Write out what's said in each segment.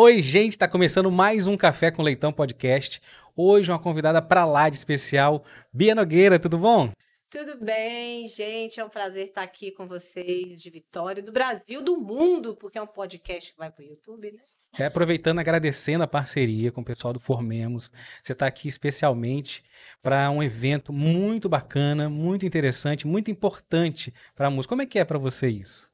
Oi, gente, está começando mais um Café com Leitão podcast. Hoje uma convidada para lá de especial, Bia Nogueira, tudo bom? Tudo bem, gente? É um prazer estar aqui com vocês de Vitória, do Brasil, do mundo, porque é um podcast que vai para o YouTube, né? É, aproveitando, agradecendo a parceria com o pessoal do Formemos. Você está aqui especialmente para um evento muito bacana, muito interessante, muito importante para a música. Como é que é para você isso?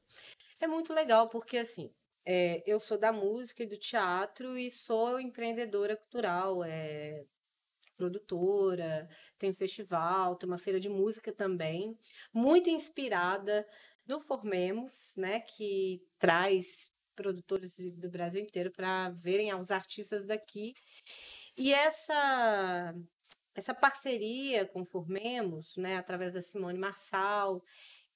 É muito legal, porque assim, é, eu sou da música e do teatro e sou empreendedora cultural, é, produtora, tem festival, tem uma feira de música também, muito inspirada no Formemos, né, que traz produtores do Brasil inteiro para verem os artistas daqui. E essa essa parceria com Formemos, né, através da Simone Marçal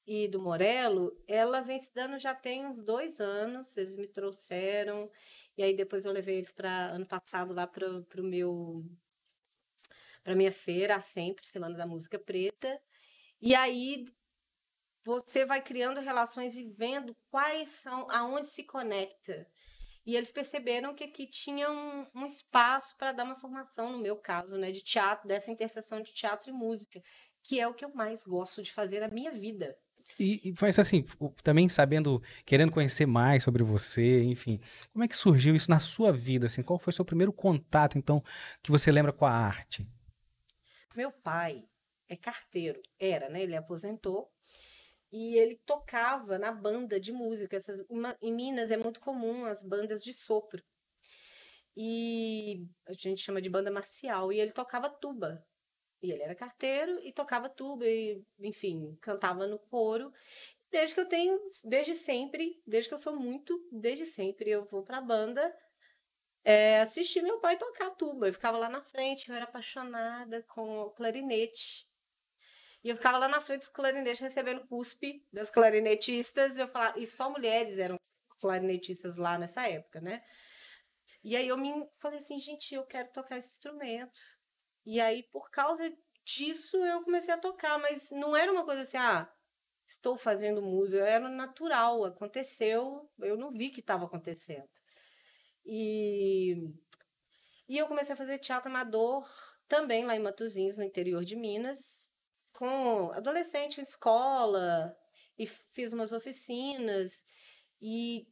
e do Morello, ela vem se dando já tem uns dois anos. Eles me trouxeram e aí depois eu levei eles para ano passado lá para o meu para minha feira, sempre Semana da Música Preta. E aí você vai criando relações e vendo quais são, aonde se conecta. E eles perceberam que aqui tinha um, um espaço para dar uma formação, no meu caso, né, de teatro, dessa interseção de teatro e música, que é o que eu mais gosto de fazer na minha vida. E, e assim, também sabendo, querendo conhecer mais sobre você, enfim, como é que surgiu isso na sua vida? Assim, qual foi o seu primeiro contato, então, que você lembra com a arte? Meu pai é carteiro, era, né? Ele aposentou e ele tocava na banda de música. Essas, uma, em Minas é muito comum as bandas de sopro. E a gente chama de banda marcial. E ele tocava tuba. E ele era carteiro e tocava tuba, e, enfim, cantava no coro. Desde que eu tenho, desde sempre, desde que eu sou muito, desde sempre eu vou pra banda é, assistir meu pai tocar tuba. Eu ficava lá na frente, eu era apaixonada com o clarinete. E eu ficava lá na frente do clarinete recebendo cuspe das clarinetistas. E eu falava, e só mulheres eram clarinetistas lá nessa época, né? E aí eu me falei assim, gente, eu quero tocar esse instrumento. E aí, por causa disso, eu comecei a tocar, mas não era uma coisa assim, ah, estou fazendo música, era natural, aconteceu, eu não vi que estava acontecendo. E, e eu comecei a fazer teatro amador também lá em Matozinhos, no interior de Minas, com adolescente em escola e fiz umas oficinas e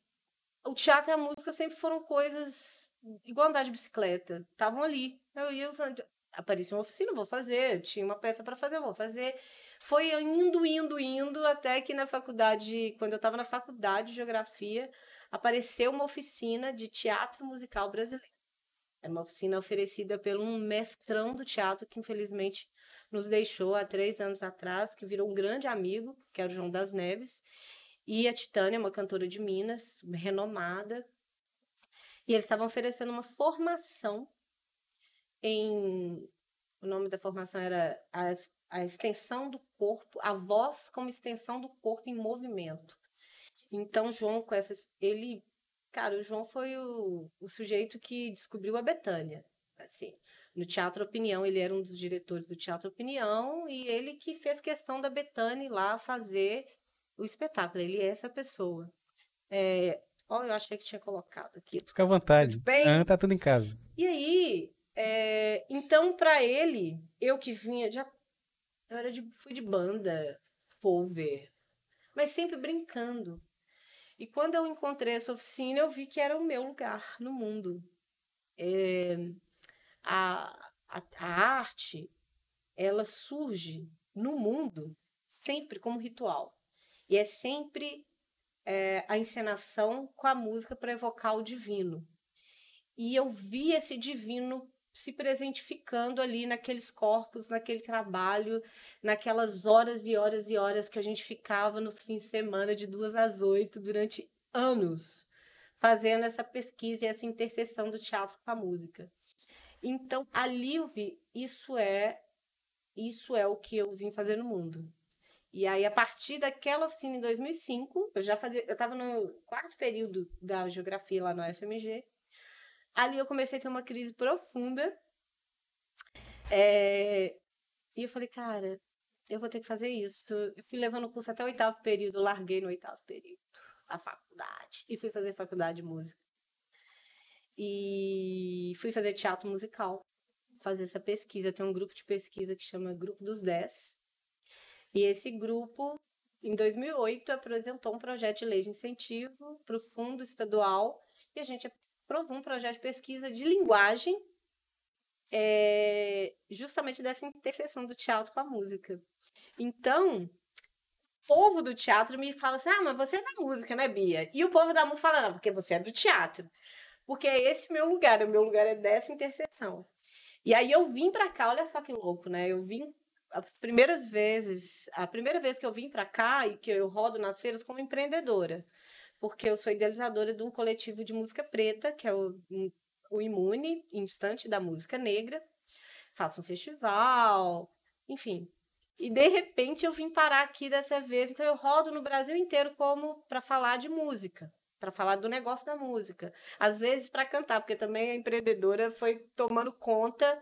o teatro e a música sempre foram coisas igual andar de bicicleta, estavam ali. Eu ia usando, aparecia uma oficina, vou fazer, tinha uma peça para fazer, vou fazer. Foi indo, indo, indo até que na faculdade, quando eu estava na faculdade de geografia, apareceu uma oficina de teatro musical brasileiro. Era uma oficina oferecida por um mestrão do teatro que infelizmente nos deixou há três anos atrás, que virou um grande amigo, que era o João das Neves, e a Titânia, uma cantora de Minas, renomada. E eles estavam oferecendo uma formação em. O nome da formação era a, a extensão do corpo, a voz como extensão do corpo em movimento. Então, João, com essas. Ele. Cara, o João foi o, o sujeito que descobriu a Betânia. Assim, no Teatro Opinião. Ele era um dos diretores do Teatro Opinião e ele que fez questão da Betânia lá fazer o espetáculo. Ele é essa pessoa. É, ó, eu achei que tinha colocado aqui. Fica à vontade. Tudo bem? Ah, tá tudo em casa. E aí, é, então, para ele, eu que vinha, já eu era de, fui de banda, cover, mas sempre brincando. E quando eu encontrei essa oficina, eu vi que era o meu lugar no mundo. É, a, a, a arte ela surge no mundo sempre como ritual. E é sempre é, a encenação com a música para evocar o divino. E eu vi esse divino se presentificando ali naqueles corpos, naquele trabalho, naquelas horas e horas e horas que a gente ficava nos fins de semana de duas às oito durante anos, fazendo essa pesquisa e essa interseção do teatro com a música. Então, ali eu vi, isso é isso é o que eu vim fazer no mundo. E aí, a partir daquela oficina em 2005, eu já fazia, eu estava no quarto período da geografia lá no FMG. Ali eu comecei a ter uma crise profunda. É, e eu falei, cara, eu vou ter que fazer isso. Eu fui levando o curso até o oitavo período, larguei no oitavo período a faculdade e fui fazer faculdade de música. e fui fazer teatro musical, fazer essa pesquisa. Tem um grupo de pesquisa que chama Grupo dos Dez. E esse grupo, em 2008, apresentou um projeto de lei de incentivo para o Fundo Estadual e a gente aprovou um projeto de pesquisa de linguagem é, justamente dessa interseção do teatro com a música. Então, o povo do teatro me fala assim: ah, mas você é da música, né, Bia? E o povo da música fala: não, porque você é do teatro. Porque é esse meu lugar, o meu lugar é dessa interseção. E aí eu vim para cá, olha só que louco, né? Eu vim as primeiras vezes, a primeira vez que eu vim para cá e que eu rodo nas feiras como empreendedora, porque eu sou idealizadora de um coletivo de música preta, que é o o Imune, instante da música negra, faço um festival, enfim. E de repente eu vim parar aqui dessa vez, então eu rodo no Brasil inteiro como para falar de música, para falar do negócio da música. Às vezes para cantar, porque também a empreendedora foi tomando conta,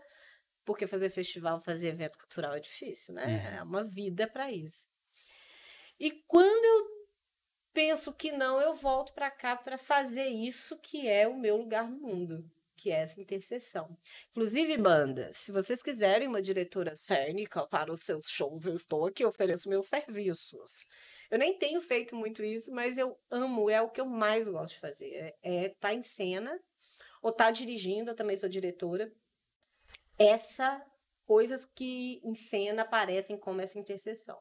porque fazer festival, fazer evento cultural é difícil, né? É, é uma vida para isso. E quando eu penso que não, eu volto para cá para fazer isso que é o meu lugar no mundo que é essa interseção. Inclusive, banda, se vocês quiserem uma diretora cênica para os seus shows, eu estou aqui, ofereço meus serviços. Eu nem tenho feito muito isso, mas eu amo, é o que eu mais gosto de fazer. É estar é tá em cena, ou estar tá dirigindo, eu também sou diretora. Essa, coisas que em cena aparecem como essa interseção.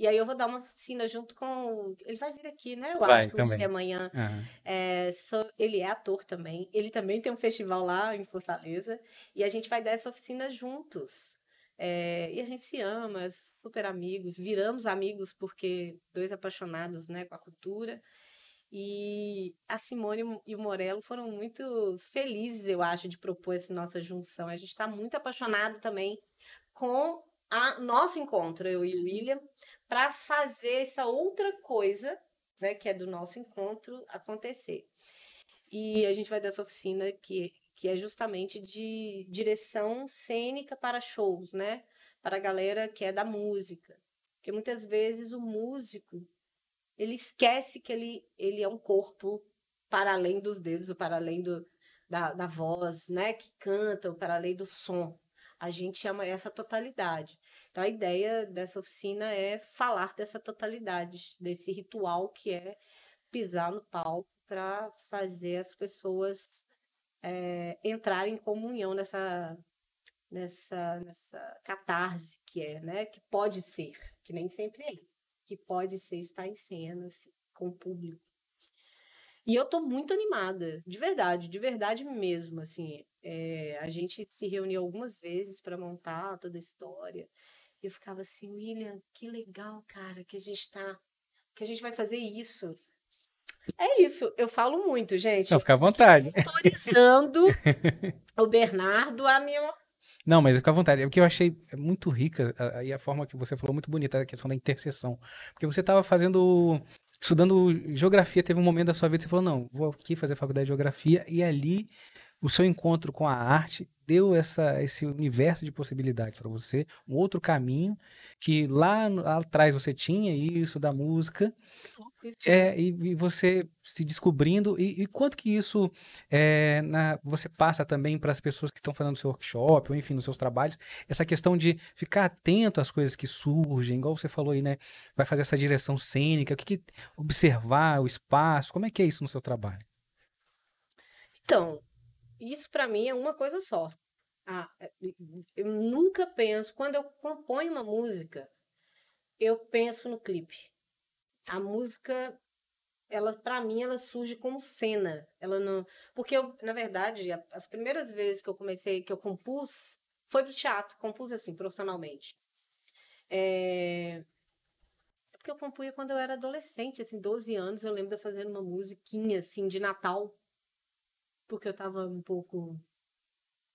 E aí eu vou dar uma oficina junto com. Ele vai vir aqui, né? Eu vai, acho também. que amanhã. Uhum. É, sou... Ele é ator também. Ele também tem um festival lá em Fortaleza. E a gente vai dar essa oficina juntos. É, e a gente se ama, super amigos, viramos amigos porque dois apaixonados né, com a cultura. E a Simone e o Morello foram muito felizes, eu acho, de propor essa nossa junção. A gente está muito apaixonado também com a nosso encontro, eu e o William, para fazer essa outra coisa, né, que é do nosso encontro, acontecer. E a gente vai dar essa oficina que, que é justamente de direção cênica para shows, né? Para a galera que é da música. Porque muitas vezes o músico, ele esquece que ele, ele é um corpo para além dos dedos, ou para além do, da, da voz, né? Que canta, ou para além do som. A gente ama essa totalidade. Então, a ideia dessa oficina é falar dessa totalidade, desse ritual que é pisar no palco para fazer as pessoas é, entrarem em comunhão nessa, nessa, nessa catarse que é, né? Que pode ser, que nem sempre é, que pode ser estar em cena assim, com o público. E eu tô muito animada, de verdade, de verdade mesmo, assim. É, a gente se reuniu algumas vezes para montar toda a história. E eu ficava assim, William, que legal, cara, que a gente tá. Que a gente vai fazer isso. É isso, eu falo muito, gente. Não, fica à vontade. Autorizando o Bernardo a minha. Não, mas fica à vontade. É o que eu achei muito rica e a, a, forma que você falou muito bonita, a questão da interseção. Porque você estava fazendo estudando geografia, teve um momento da sua vida que você falou: não, vou aqui fazer faculdade de geografia, e ali o seu encontro com a arte deu essa, esse universo de possibilidades para você, um outro caminho que lá, lá, atrás você tinha isso da música, é, e, e você se descobrindo, e, e quanto que isso é, na, você passa também para as pessoas que estão fazendo seu workshop, ou enfim, nos seus trabalhos, essa questão de ficar atento às coisas que surgem, igual você falou aí, né? Vai fazer essa direção cênica, o que, que observar o espaço, como é que é isso no seu trabalho? Então, isso para mim é uma coisa só. Ah, é, eu nunca penso, quando eu componho uma música, eu penso no clipe. A música, ela para mim ela surge como cena. Ela não, porque eu, na verdade, as primeiras vezes que eu comecei, que eu compus, foi pro teatro, compus assim profissionalmente. É, porque eu compunha quando eu era adolescente, assim, 12 anos, eu lembro de fazer uma musiquinha assim de Natal porque eu estava um pouco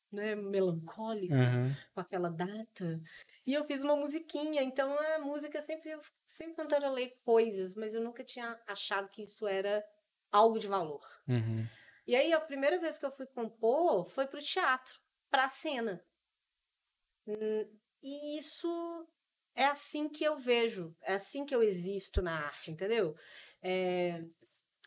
né, melancólica uhum. com aquela data. E eu fiz uma musiquinha, então a música sempre eu sempre cantarolei coisas, mas eu nunca tinha achado que isso era algo de valor. Uhum. E aí a primeira vez que eu fui compor foi para o teatro, para a cena. Hum, e isso é assim que eu vejo, é assim que eu existo na arte, entendeu? É,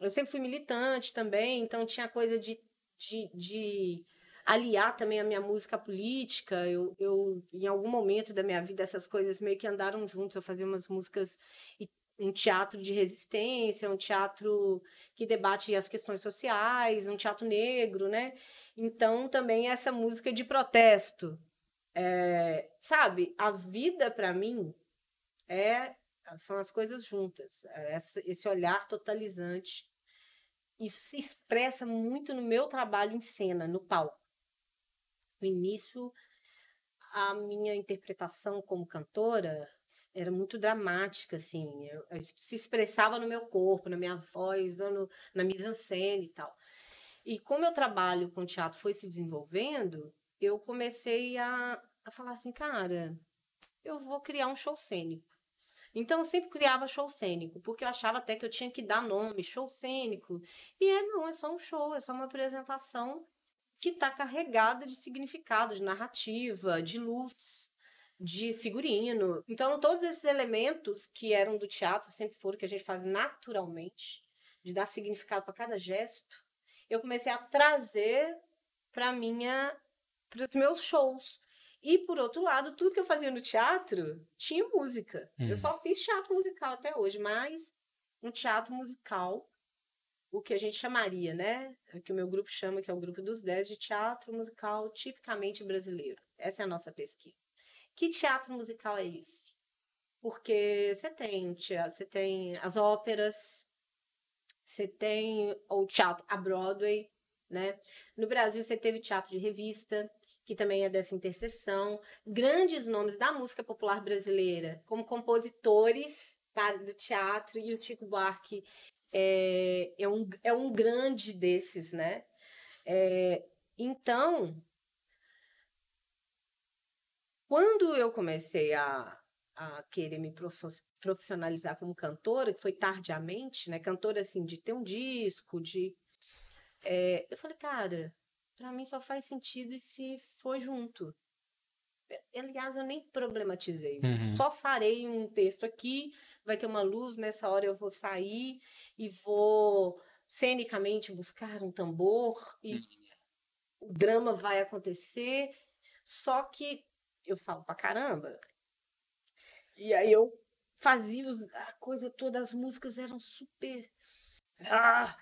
eu sempre fui militante também, então tinha coisa de de, de aliar também a minha música política. Eu, eu, em algum momento da minha vida, essas coisas meio que andaram juntos. Eu fazia umas músicas um teatro de resistência, um teatro que debate as questões sociais, um teatro negro, né? Então, também essa música de protesto. É, sabe, a vida para mim é são as coisas juntas, é esse olhar totalizante. Isso se expressa muito no meu trabalho em cena, no palco. No início, a minha interpretação como cantora era muito dramática, assim. Eu, eu, se expressava no meu corpo, na minha voz, no, na mise-en-scène e tal. E como meu trabalho com teatro foi se desenvolvendo, eu comecei a, a falar assim, cara, eu vou criar um show cênico. Então eu sempre criava show cênico, porque eu achava até que eu tinha que dar nome, show cênico. E é, não, é só um show, é só uma apresentação que está carregada de significado, de narrativa, de luz, de figurino. Então, todos esses elementos que eram do teatro, sempre foram que a gente faz naturalmente, de dar significado para cada gesto, eu comecei a trazer para minha para os meus shows. E por outro lado, tudo que eu fazia no teatro tinha música. Eu só uhum. fiz teatro musical até hoje, mas um teatro musical o que a gente chamaria, né? Que o meu grupo chama, que é o grupo dos 10 de teatro musical tipicamente brasileiro. Essa é a nossa pesquisa. Que teatro musical é esse? Porque você tem teatro, você tem as óperas, você tem o teatro a Broadway, né? No Brasil você teve teatro de revista, que também é dessa interseção, grandes nomes da música popular brasileira, como compositores para do teatro e o Chico Buarque é, é, um, é um grande desses, né? É, então, quando eu comecei a, a querer me profissionalizar como cantora, que foi tardiamente, né? Cantora, assim, de ter um disco, de... É, eu falei, cara, para mim só faz sentido se for junto. Aliás, eu nem problematizei. Uhum. Só farei um texto aqui, vai ter uma luz, nessa hora eu vou sair e vou cenicamente buscar um tambor e uhum. o drama vai acontecer. Só que eu falo pra caramba. E aí eu fazia os, a coisa toda, as músicas eram super ah,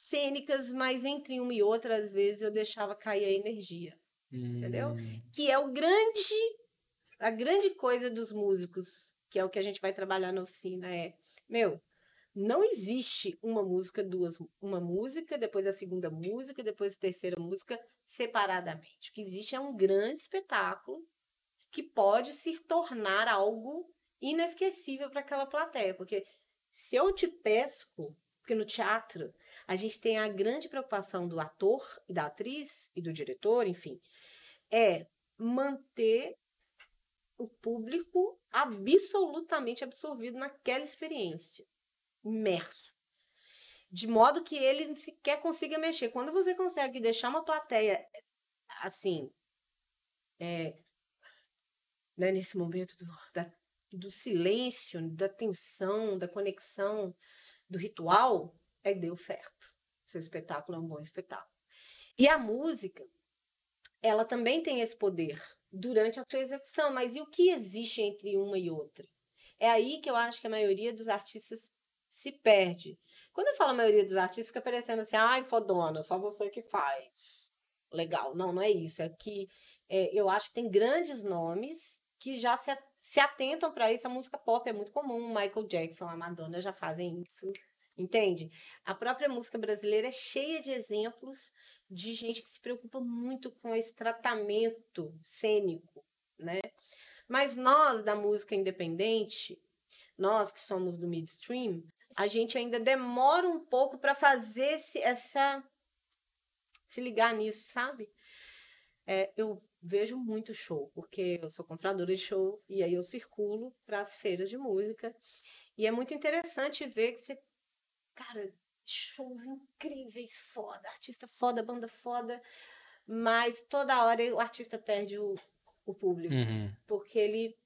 cênicas, mas entre uma e outra, às vezes, eu deixava cair a energia. Hum. Entendeu? Que é o grande, a grande coisa dos músicos, que é o que a gente vai trabalhar na oficina, é, meu, não existe uma música, duas, uma música, depois a segunda música, depois a terceira música separadamente. O que existe é um grande espetáculo que pode se tornar algo inesquecível para aquela plateia, porque se eu te pesco, porque no teatro a gente tem a grande preocupação do ator e da atriz e do diretor, enfim, é manter o público absolutamente absorvido naquela experiência, imerso. De modo que ele sequer consiga mexer. Quando você consegue deixar uma plateia assim, é, né, nesse momento do, da, do silêncio, da tensão, da conexão, do ritual, é deu certo. Seu espetáculo é um bom espetáculo. E a música, ela também tem esse poder durante a sua execução. Mas e o que existe entre uma e outra? É aí que eu acho que a maioria dos artistas se perde. Quando eu falo a maioria dos artistas, fica parecendo assim, ai, fodona, só você que faz. Legal. Não, não é isso. É que é, eu acho que tem grandes nomes que já se, se atentam para isso. A música pop é muito comum. Michael Jackson, a Madonna já fazem isso. Entende? A própria música brasileira é cheia de exemplos de gente que se preocupa muito com esse tratamento cênico, né? Mas nós da música independente, nós que somos do midstream, a gente ainda demora um pouco para fazer esse, essa se ligar nisso, sabe? É, eu vejo muito show, porque eu sou compradora de show e aí eu circulo para as feiras de música. E é muito interessante ver que você, cara, shows incríveis, foda, artista foda, banda foda, mas toda hora o artista perde o, o público, uhum. porque ele,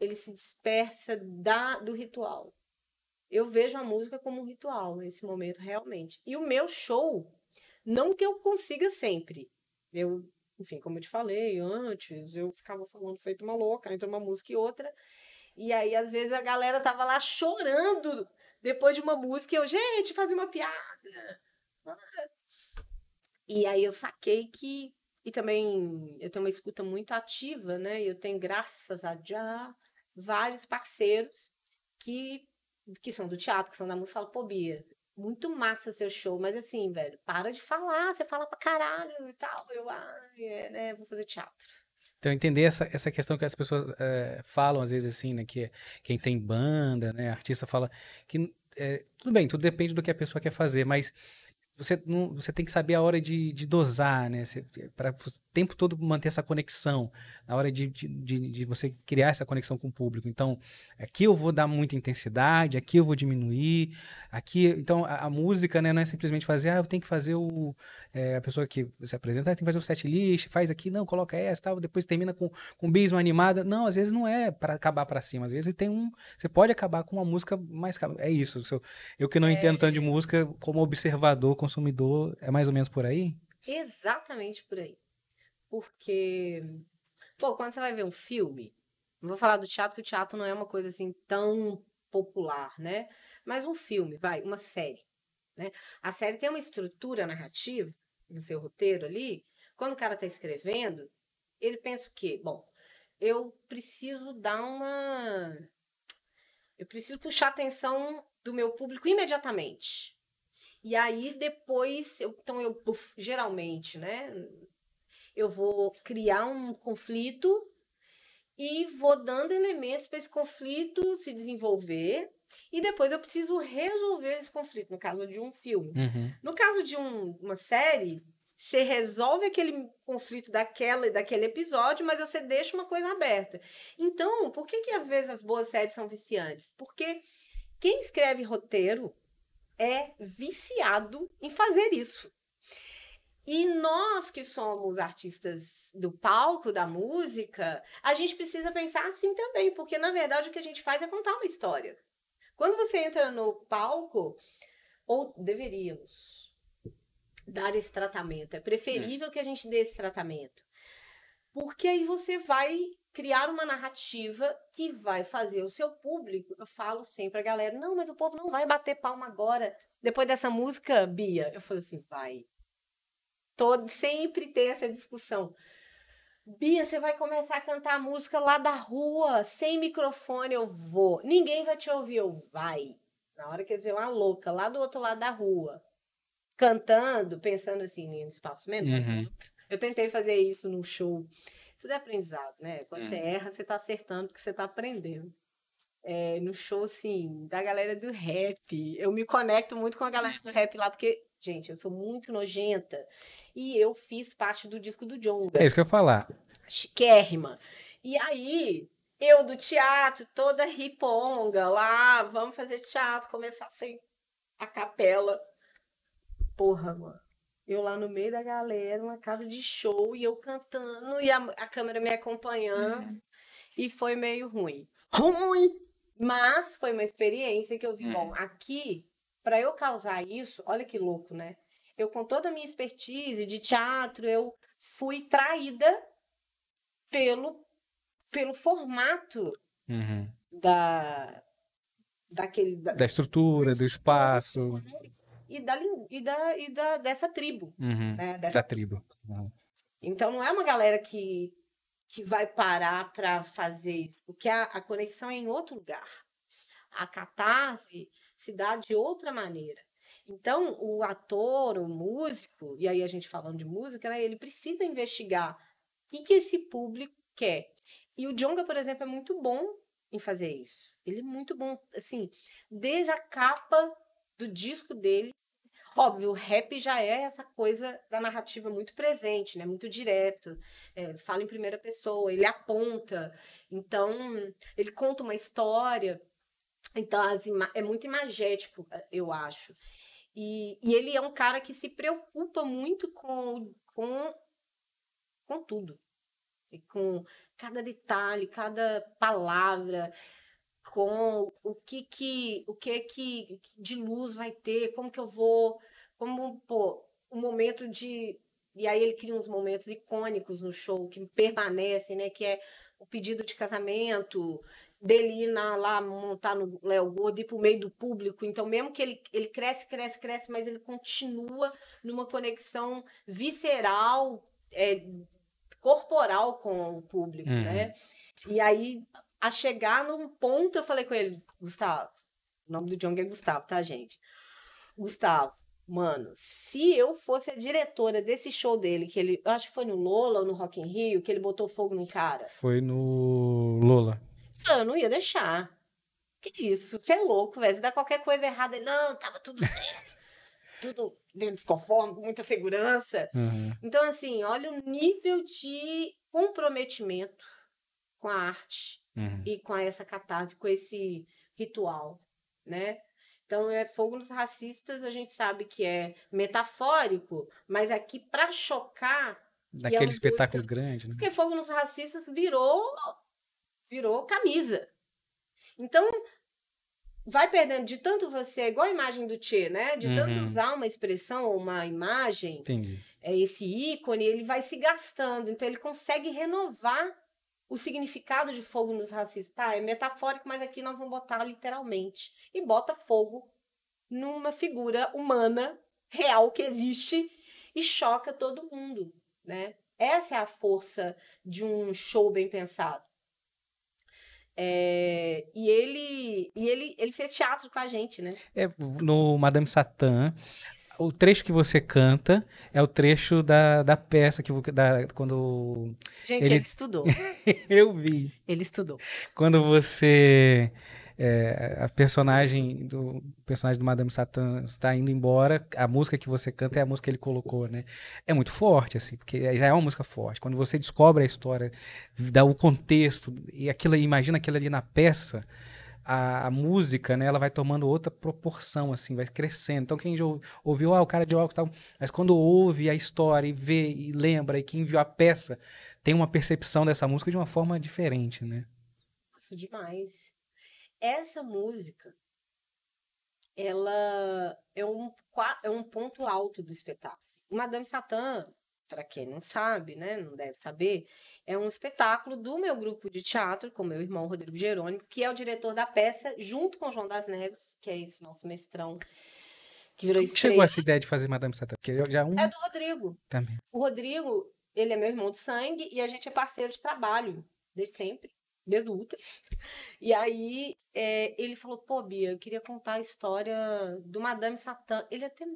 ele se dispersa da, do ritual. Eu vejo a música como um ritual nesse momento, realmente. E o meu show Não que eu consiga sempre. Eu, enfim, como eu te falei antes, eu ficava falando feito uma louca entre uma música e outra. E aí, às vezes, a galera tava lá chorando depois de uma música eu, gente, fazia uma piada. E aí eu saquei que. E também eu tenho uma escuta muito ativa, né? Eu tenho, graças a já, vários parceiros que, que são do teatro, que são da música, falam, pô, Bia, muito massa seu show, mas assim, velho, para de falar, você fala pra caralho e tal. Eu, ah, é, né, vou fazer teatro. Então, entender essa, essa questão que as pessoas é, falam, às vezes, assim, né? Que quem tem banda, né? Artista fala que é, tudo bem, tudo depende do que a pessoa quer fazer, mas você, não, você tem que saber a hora de, de dosar, né? Para o tempo todo manter essa conexão, na hora de, de, de, você criar essa conexão com o público. Então, aqui eu vou dar muita intensidade, aqui eu vou diminuir, aqui. Então, a, a música né, não é simplesmente fazer, ah, eu tenho que fazer o. É, a pessoa que se apresenta, ah, tem que fazer o set list, faz aqui, não, coloca essa, tal, depois termina com, com um bis, uma animada. Não, às vezes não é para acabar para cima, às vezes tem um. Você pode acabar com uma música mais. É isso. Eu que não é... entendo tanto de música, como observador, consumidor, é mais ou menos por aí? Exatamente por aí. Porque, pô, quando você vai ver um filme, não vou falar do teatro, que o teatro não é uma coisa assim tão popular, né? Mas um filme, vai, uma série. Né? A série tem uma estrutura narrativa no seu roteiro ali. Quando o cara está escrevendo, ele pensa o quê? Bom, eu preciso dar uma. Eu preciso puxar a atenção do meu público imediatamente. E aí depois, eu, então eu geralmente, né, eu vou criar um conflito e vou dando elementos para esse conflito se desenvolver e depois eu preciso resolver esse conflito, no caso de um filme. Uhum. No caso de um, uma série, você resolve aquele conflito daquela, daquele episódio, mas você deixa uma coisa aberta. Então, por que, que às vezes as boas séries são viciantes? Porque quem escreve roteiro é viciado em fazer isso. E nós que somos artistas do palco, da música, a gente precisa pensar assim também, porque na verdade o que a gente faz é contar uma história. Quando você entra no palco, ou deveríamos dar esse tratamento, é preferível é. que a gente dê esse tratamento. Porque aí você vai criar uma narrativa que vai fazer o seu público. Eu falo sempre a galera: não, mas o povo não vai bater palma agora, depois dessa música, Bia. Eu falo assim: vai. Todo, sempre tem essa discussão. Bia, você vai começar a cantar a música lá da rua, sem microfone, eu vou. Ninguém vai te ouvir, eu vai. Na hora que eu ver uma louca lá do outro lado da rua, cantando, pensando assim, em espaço menor. Uhum. Eu tentei fazer isso no show tudo é aprendizado, né? Quando você hum. erra, você tá acertando porque você tá aprendendo. É, no show, assim, da galera do rap. Eu me conecto muito com a galera do rap lá, porque, gente, eu sou muito nojenta. E eu fiz parte do disco do John. É isso que eu ia falar. Chiquérrima. E aí, eu do teatro, toda riponga lá, vamos fazer teatro, começar sem a capela. Porra, mano eu lá no meio da galera, uma casa de show, e eu cantando, e a, a câmera me acompanhando, uhum. e foi meio ruim. Ruim! Mas foi uma experiência que eu vi, uhum. bom, aqui, para eu causar isso, olha que louco, né? Eu, com toda a minha expertise de teatro, eu fui traída pelo, pelo formato uhum. da, daquele... Da, da estrutura, do espaço e da, e da, e da dessa tribo. Uhum. Né? Dessa da tribo. Uhum. Então não é uma galera que, que vai parar para fazer isso, porque a, a conexão é em outro lugar. A catarse se dá de outra maneira. Então, o ator, o músico, e aí a gente falando de música, né, ele precisa investigar o que esse público quer. E o Jonga, por exemplo, é muito bom em fazer isso. Ele é muito bom, assim, desde a capa do disco dele Óbvio, o rap já é essa coisa da narrativa muito presente, né? Muito direto. É, fala em primeira pessoa, ele aponta. Então, ele conta uma história. Então, é muito imagético, eu acho. E, e, ele é um cara que se preocupa muito com, com, com tudo. E com cada detalhe, cada palavra com o que que o que que de luz vai ter, como que eu vou, como pô, um momento de. E aí ele cria uns momentos icônicos no show que permanecem, né? Que é o pedido de casamento, dele ir na, lá montar no Léo Gordo, ir pro meio do público. Então, mesmo que ele, ele cresce, cresce, cresce, mas ele continua numa conexão visceral, é, corporal com o público, Uhum. né? E aí, a chegar num ponto, eu falei com ele, Gustavo, o nome do John é Gustavo, tá, gente? Gustavo, mano, se eu fosse a diretora desse show dele, que ele, eu acho que foi no Lola ou no Rock in Rio, que ele botou fogo no cara, Foi no Lola. eu eu não ia deixar. Que isso? Você é louco, velho. Se dá qualquer coisa errada, ele, não, tava tudo certo. tudo dentro dos conformes, com muita segurança. Uhum. Então, assim, olha o nível de comprometimento com a arte Uhum. e com essa catarse, com esse ritual, né? Então, é fogo nos racistas, a gente sabe que é metafórico, mas aqui para chocar Daquele uma espetáculo busca- grande, né? porque fogo nos racistas virou virou camisa. Então vai perdendo de tanto você, é igual a imagem do Tchê, né? De tanto Uhum. usar uma expressão ou uma imagem, Entendi. é esse ícone, ele vai se gastando. Então ele consegue renovar o significado de fogo nos racistas. Tá, é metafórico, mas aqui nós vamos botar literalmente. E bota fogo numa figura humana real que existe e choca todo mundo, né? Essa é a força de um show bem pensado. É, e ele e ele, ele fez teatro com a gente, né? É, no Madame Satã, o trecho que você canta é o trecho da, da peça que da, quando Gente, Ele- ele estudou. eu vi. Ele estudou. Quando você é, a personagem do personagem do Madame Satã está indo embora, a música que você canta é a música que ele colocou, né? É muito forte assim, porque já é uma música forte. Quando você descobre a história, dá o contexto e aquilo, imagina aquilo ali na peça, a, a música, né, ela vai tomando outra proporção assim, vai crescendo. Então quem já ou- ouviu, ah, o cara de óculos tal, mas quando ouve a história e vê e lembra e quem viu a peça tem uma percepção dessa música de uma forma diferente, né? Nossa, demais. Essa música, ela é um, é um ponto alto do espetáculo. Madame Satã, para quem não sabe, né, não deve saber, é um espetáculo do meu grupo de teatro, com meu irmão Rodrigo Jerônimo, que é o diretor da peça, junto com o João das Neves, que é esse nosso mestrão, que virou Como chegou essa ideia de fazer Madame Satã? Porque já um É do Rodrigo. também. O Rodrigo, ele é meu irmão de sangue e a gente é parceiro de trabalho desde sempre, desde o útero. E aí é, ele falou: pô, Bia, eu queria contar a história do Madame Satã. Ele até.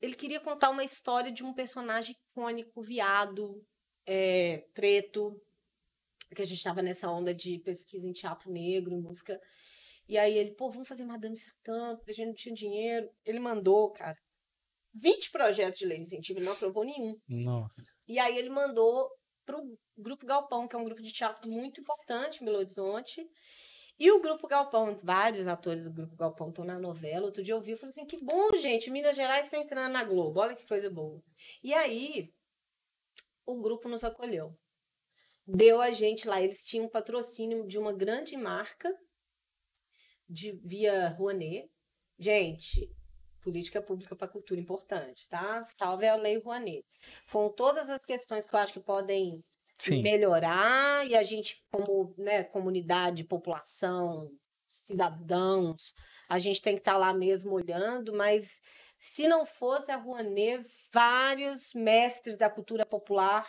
Ele queria contar uma história de um personagem icônico, viado, é, preto, que a gente estava nessa onda de pesquisa em teatro negro, em música. E aí ele, pô, vamos fazer Madame Satã, a gente não tinha dinheiro. Ele mandou, cara, 20 projetos de lei de incentivo, ele não aprovou nenhum. Nossa. E aí ele mandou para o Grupo Galpão, que é um grupo de teatro muito importante em Belo Horizonte. E o Grupo Galpão, vários atores do Grupo Galpão estão na novela. Outro dia eu vi e falei assim: que bom, gente, Minas Gerais está entrando na Globo, olha que coisa boa. E aí o grupo nos acolheu. Deu a gente lá, eles tinham um patrocínio de uma grande marca de via Rouanet. Gente, política pública para cultura importante, tá? Salve a Lei Rouanet. Com todas as questões que eu acho que podem Sim. melhorar e a gente como né, comunidade, população, cidadãos, a gente tem que estar lá mesmo olhando, mas se não fosse a Rouanet, vários mestres da cultura popular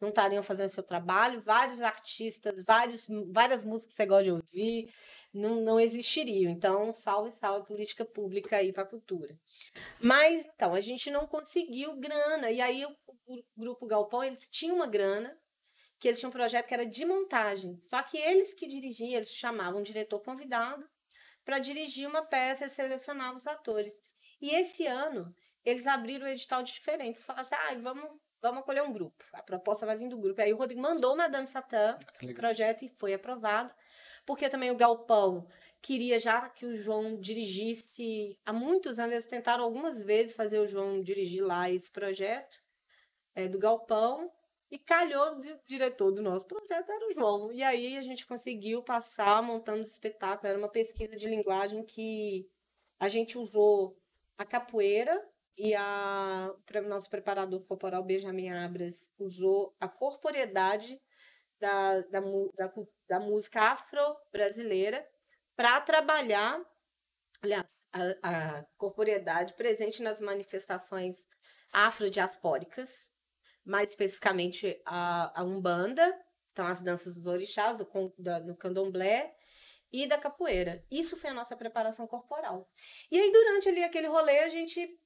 não estariam fazendo seu trabalho, vários artistas, vários, várias músicas que você gosta de ouvir, não, não existiriam. Então, salve, salve política pública aí para a cultura. Mas, então, a gente não conseguiu grana. E aí, o, o Grupo Galpão, eles tinham uma grana, que eles tinham um projeto que era de montagem. Só que eles que dirigiam, eles chamavam um diretor convidado para dirigir uma peça, eles selecionavam os atores. E esse ano, eles abriram o edital de diferentes. Falaram assim, ah, vamos, vamos acolher um grupo. A proposta vai vir do grupo. Aí o Rodrigo mandou Madame Satã, o projeto, e foi aprovado. Porque também o Galpão queria já que o João dirigisse. Há muitos anos, eles tentaram algumas vezes fazer o João dirigir lá esse projeto é, do Galpão. E calhou de diretor do nosso projeto era o João. E aí a gente conseguiu passar montando esse espetáculo. Era uma pesquisa de linguagem que a gente usou a capoeira e a pre- nosso preparador corporal Benjamin Abras usou a corporeidade da, da, da, da música afro-brasileira para trabalhar, aliás, a, a corporeidade presente nas manifestações afrodiaspóricas, mais especificamente a, a Umbanda, então as danças dos orixás, do, da- do candomblé e da capoeira. Isso foi a nossa preparação corporal. E aí, durante ali aquele rolê, a gente,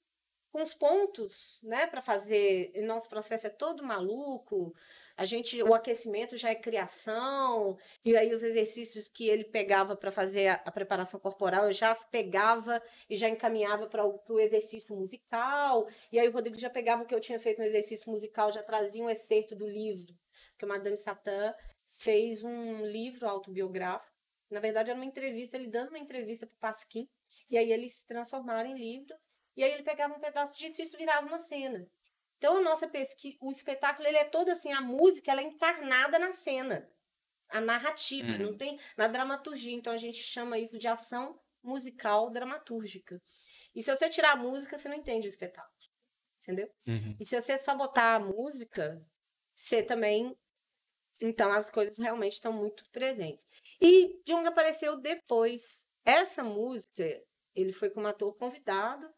com os pontos, né, para fazer, nosso processo é todo maluco, a gente, o aquecimento já é criação, e aí os exercícios que ele pegava para fazer a, a preparação corporal, eu já pegava e já encaminhava para o exercício musical, e aí o Rodrigo já pegava o que eu tinha feito no exercício musical, já trazia um excerto do livro, que o Madame Satã fez um livro autobiográfico, na verdade era uma entrevista, ele dando uma entrevista para o Pasquim, e aí eles se transformaram em livro, e aí ele pegava um pedaço disso e isso virava uma cena. Então, a nossa pesquisa, o espetáculo, ele é todo assim, a música, ela é encarnada na cena, a narrativa, Uhum. não tem na dramaturgia. Então, a gente chama isso de ação musical dramatúrgica. E se você tirar a música, você não entende o espetáculo, entendeu? Uhum. E se você só botar a música, você também. Então, as coisas realmente estão muito presentes. E Jung apareceu depois. Essa música, ele foi como ator convidado,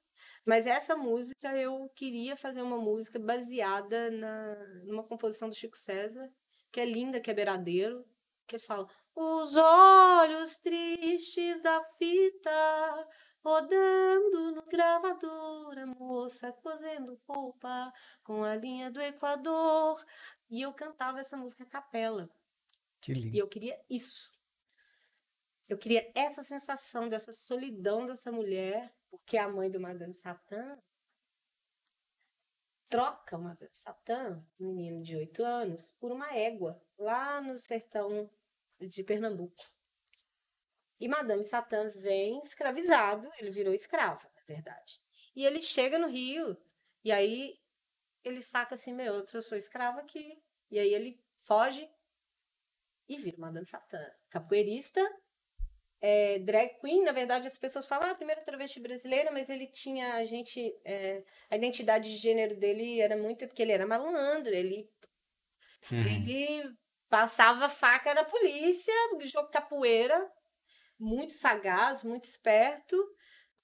mas essa música eu queria fazer uma música baseada na, numa composição do Chico César, que é linda, que é beiradeiro, que ele fala: Os olhos tristes da fita rodando no gravador, a moça cozendo polpa com a linha do Equador. E eu cantava essa música a capela. Que E lindo. eu queria isso. Eu queria essa sensação dessa solidão dessa mulher, porque a mãe do Madame Satã troca o Madame Satã, menino de 8 anos, por uma égua, lá no sertão de Pernambuco. E Madame Satã vem escravizado, ele virou escravo, na verdade. E ele chega no Rio, e aí ele saca assim, meu, eu sou escravo aqui. E aí ele foge e vira Madame Satã. Capoeirista, é, drag queen, na verdade as pessoas falam, ah, a primeira travesti brasileira, mas ele tinha, a gente, é, a identidade de gênero dele era muito, porque ele era malandro, ele, Uhum. ele passava faca na polícia, jogo capoeira, muito sagaz, muito esperto,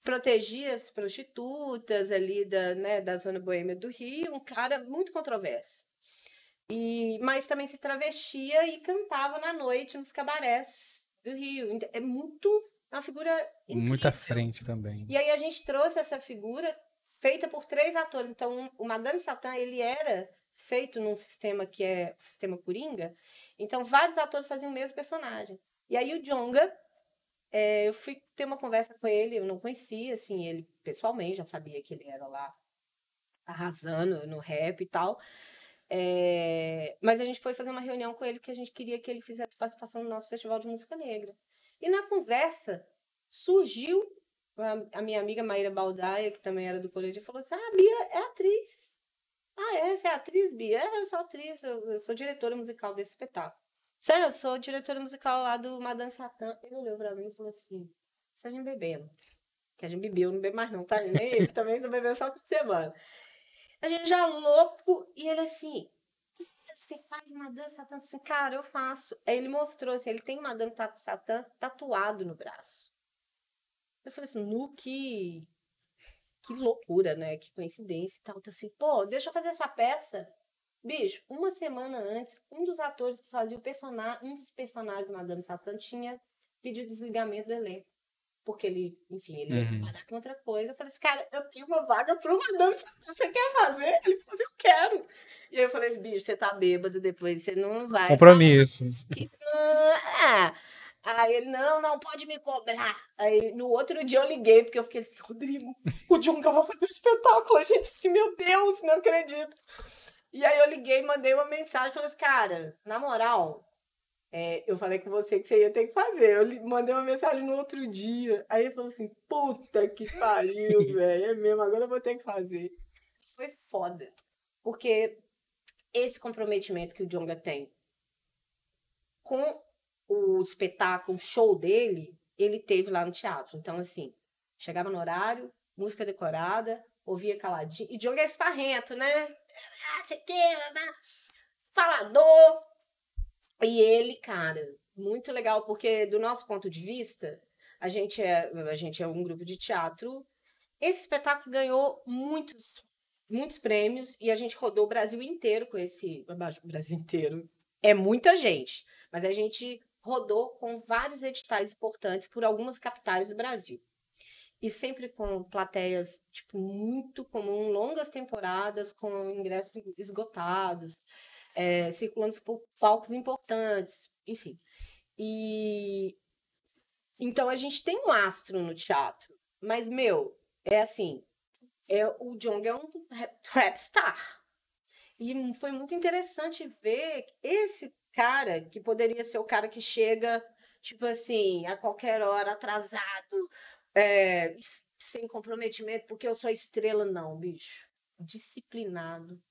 protegia as prostitutas ali da, né, da zona boêmia do Rio, um cara muito controverso. E, mas também se travestia e cantava na noite nos cabarés do Rio. Então, É muito é uma figura incrível. Muito à frente também. E aí a gente trouxe essa figura feita por três atores. Então, o Madame Satã, ele era feito num sistema que é o sistema Coringa. Então, vários atores faziam o mesmo personagem. E aí o Jonga, é, eu fui ter uma conversa com ele, eu não conhecia, assim, ele pessoalmente, já sabia que ele era lá arrasando no rap e tal. É, mas a gente foi fazer uma reunião com ele que a gente queria que ele fizesse participação no nosso Festival de Música Negra. E na conversa surgiu a, a minha amiga Maíra Baldaia, que também era do colégio, falou assim: Ah, Bia é atriz. Ah, é? Você é atriz, Bia? É, eu sou atriz, eu, eu sou diretora musical desse espetáculo. Sério, eu sou diretora musical lá do Madame Satã. Ele olhou pra mim e falou assim: Você a gente bebendo. Que a gente bebeu, não bebe mais não, tá? Nem ele também não bebeu só por semana. A gente já louco, e ele assim, você faz Madame Satã? Assim, cara, eu faço. Aí ele mostrou assim, ele tem Madame Satã tatuado no braço. Eu falei assim, nu, que, que loucura, né? Que coincidência e tal. Então assim, pô, deixa eu fazer essa peça. Bicho, uma semana antes, um dos atores que fazia o personagem, um dos personagens do Madame Satã tinha pedido desligamento do elenco. Porque ele, enfim, ele ia Uhum. trabalhar com outra coisa. Eu falei assim, cara, eu tenho uma vaga pro Madame Satã, você quer fazer? Ele falou assim, eu quero. E aí eu falei assim, bicho, você tá bêbado depois, você não vai. Compromisso. Ah, Aí ele, não, não, pode me cobrar. Aí no outro dia eu liguei, porque eu fiquei assim, Rodrigo, o Junga vai fazer um espetáculo. A gente assim, meu Deus, não acredito. E aí eu liguei, mandei uma mensagem, falei assim, cara, na moral, é, eu falei com você que você ia ter que fazer. Eu mandei uma mensagem no outro dia. Aí ele falou assim, puta que pariu, velho. É mesmo, agora eu vou ter que fazer. Foi foda. Porque esse comprometimento que o Jonga tem com o espetáculo, o show dele, ele teve lá no teatro. Então, assim, chegava no horário, música decorada, ouvia caladinho. E Diogo é esparrento, né? Ah, sei que, falador. E ele, cara, muito legal, porque do nosso ponto de vista, a gente é, a gente é um grupo de teatro. Esse espetáculo ganhou muitos, muitos prêmios e a gente rodou o Brasil inteiro com esse. O Brasil inteiro. É muita gente. Mas a gente rodou com vários editais importantes por algumas capitais do Brasil. E sempre com plateias, tipo, muito comum, longas temporadas, com ingressos esgotados, é, circulando por palcos importantes, enfim. E então a gente tem um astro no teatro, mas meu, é assim, é o Jong é um rap star. E foi muito interessante ver esse cara que poderia ser o cara que chega, tipo assim, a qualquer hora, atrasado, é, sem comprometimento, porque eu sou estrela, não, bicho. Disciplinado.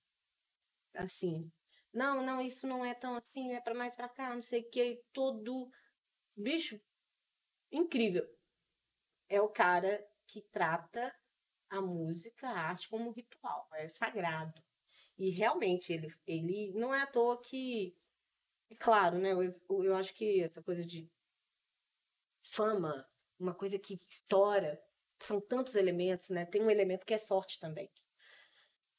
Assim. Não, não, isso não é tão assim, é para mais para cá, não sei o que, todo. Bicho, incrível. É o cara que trata a música, a arte como ritual, é sagrado. E realmente, ele, ele não é à toa que claro, né? Eu, eu acho que essa coisa de fama, uma coisa que estoura, são tantos elementos, né? Tem um elemento que é sorte também.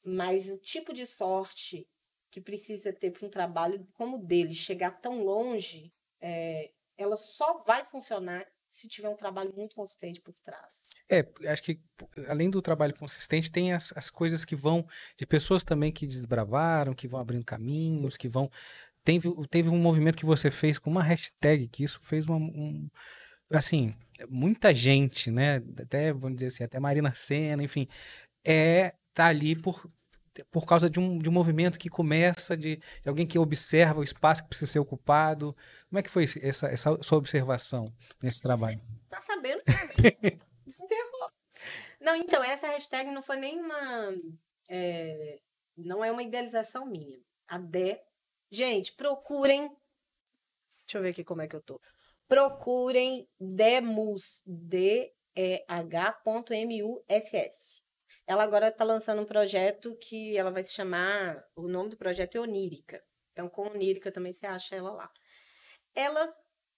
Mas o tipo de sorte que precisa ter para um trabalho como o dele chegar tão longe, é, ela só vai funcionar se tiver um trabalho muito consistente por trás. É, acho que além do trabalho consistente, tem as, as coisas que vão, de pessoas também que desbravaram, que vão abrindo caminhos, que vão teve, teve um movimento que você fez com uma hashtag, que isso fez uma, um. Assim, muita gente, né? Até, vamos dizer assim, até Marina Senna, enfim, é tá ali por, por causa de um, de um movimento que começa, de, de alguém que observa o espaço que precisa ser ocupado. Como é que foi essa, essa sua observação nesse trabalho? Tá sabendo? Desenterrou. Não, então, essa hashtag não foi nenhuma. É, não é uma idealização minha. A Dé Gente, procurem. Deixa eu ver aqui como é que eu tô. Procurem Demus, D-E-H.M-U-S-S. Ela agora está lançando um projeto que ela vai se chamar. O nome do projeto é Onírica. Então, com Onírica também você acha ela lá. Ela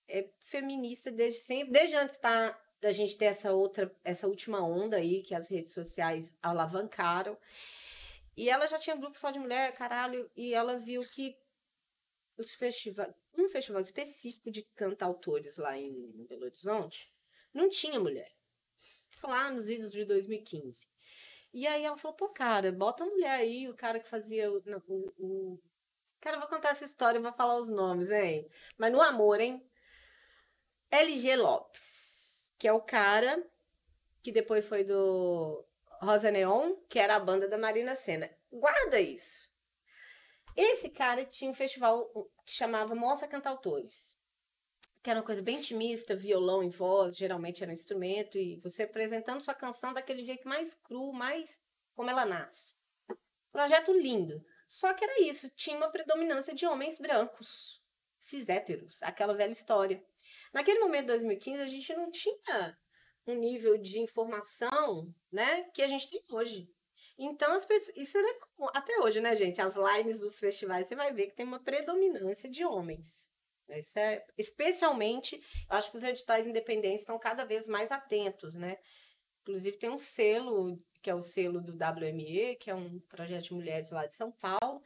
é feminista desde sempre, desde antes tá, da gente ter essa outra, essa última onda aí que as redes sociais alavancaram. E ela já tinha grupo só de mulher, caralho, e ela viu que os festivais, um festival específico de cantautores lá em Belo Horizonte, não tinha mulher. Isso lá nos idos de 2015. E aí ela falou, pô, cara, bota a mulher aí, o cara que fazia o. o, o... Cara, eu vou contar essa história e vou falar os nomes, hein? Mas no amor, hein? LG Lopes, que é o cara que depois foi do Rosa Neon, que era a banda da Marina Senna. Guarda isso. Esse cara tinha um festival que chamava Mostra Cantautores, que era uma coisa bem intimista, violão e voz, geralmente era um instrumento, e você apresentando sua canção daquele jeito mais cru, mais como ela nasce. Projeto lindo. Só que era isso, tinha uma predominância de homens brancos, cis héteros, aquela velha história. Naquele momento de 2015, a gente não tinha um nível de informação né, que a gente tem hoje. Então, as pessoas, isso era até hoje, né, gente? As lines dos festivais, você vai ver que tem uma predominância de homens. Isso é, especialmente, acho que os editais independentes estão cada vez mais atentos, né? Inclusive, tem um selo, que é o selo do WME, que é um projeto de mulheres lá de São Paulo,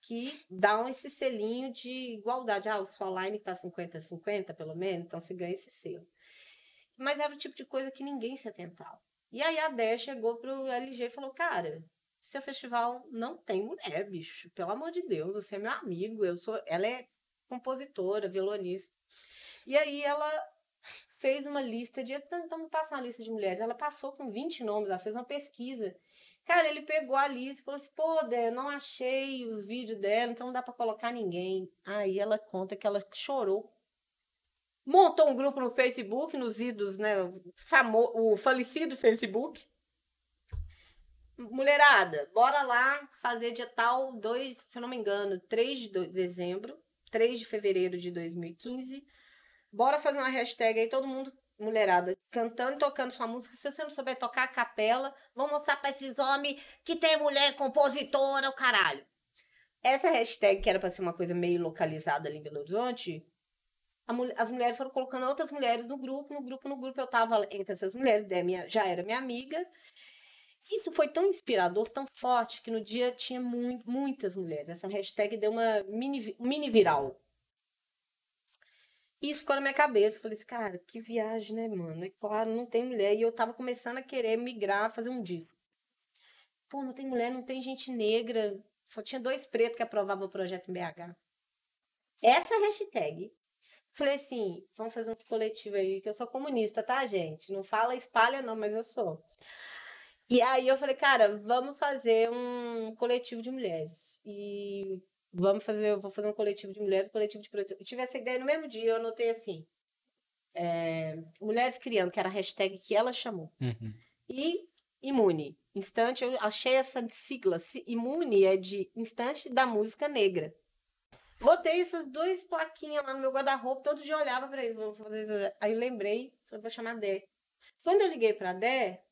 que dá esse selinho de igualdade. Ah, o sua line está 50-50, pelo menos, então se ganha esse selo. Mas era o tipo de coisa que ninguém se atentava. E aí a Dé chegou pro LG e falou: Cara, seu festival não tem mulher, bicho. Pelo amor de Deus, você é meu amigo. Eu sou. Ela é compositora, violonista. E aí ela fez uma lista de. Vamos passar uma lista de mulheres. Ela passou com 20 nomes, ela fez uma pesquisa. Cara, ele pegou a lista e falou assim: pô, Dé, não achei os vídeos dela, então não dá para colocar ninguém. Aí ela conta que ela chorou montou um grupo no Facebook, nos idos, né? Famo, o falecido Facebook. Mulherada, bora lá fazer dia tal, dois, se eu não me engano, 3 de dezembro, 3 de fevereiro de 2015. Bora fazer uma hashtag aí, todo mundo mulherada cantando e tocando sua música. Se você não souber tocar a capela, vamos mostrar pra esses homens que tem mulher compositora, o caralho. Essa hashtag, que era pra ser uma coisa meio localizada ali em Belo Horizonte, as mulheres foram colocando outras mulheres no grupo, no grupo, no grupo. Eu tava entre essas mulheres, minha, já era minha amiga. Isso foi tão inspirador, tão forte, que no dia tinha muitas mulheres. Essa hashtag deu uma mini, mini viral. Isso ficou na minha cabeça. Eu falei assim, cara, que viagem, né, mano? É claro, não tem mulher. E eu tava começando a querer migrar, fazer um disco. Pô, não tem mulher, não tem gente negra. Só tinha dois pretos que aprovavam o projeto em BH. Essa hashtag. Falei assim, vamos fazer um coletivo aí, que eu sou comunista, tá, gente? Não fala espalha, não, mas eu sou. E aí eu falei, cara, vamos fazer um coletivo de mulheres. E vamos fazer, eu vou fazer um coletivo de mulheres, coletivo de Eu tive essa ideia no mesmo dia, eu anotei assim. É, mulheres criando, que era a hashtag que ela chamou. Uhum. E imune. Instante, eu achei essa sigla. Imune é de instante da música negra. Botei essas duas plaquinhas lá no meu guarda-roupa, todo dia eu olhava para isso. Aí eu lembrei, eu vou chamar Dé. Quando eu liguei para Dé,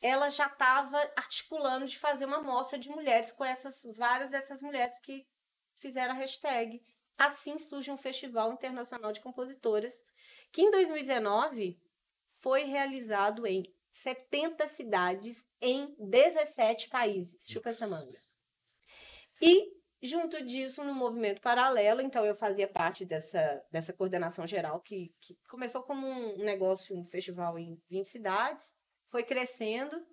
ela já estava articulando de fazer uma mostra de mulheres com essas várias dessas mulheres que fizeram a hashtag. Assim surge um festival internacional de compositoras que em 2019 foi realizado em 70 cidades em 17 países. Chupa essa manga. E junto disso, no movimento paralelo, então eu fazia parte dessa, dessa coordenação geral que, que começou como um negócio, um festival em 20 cidades foi crescendo.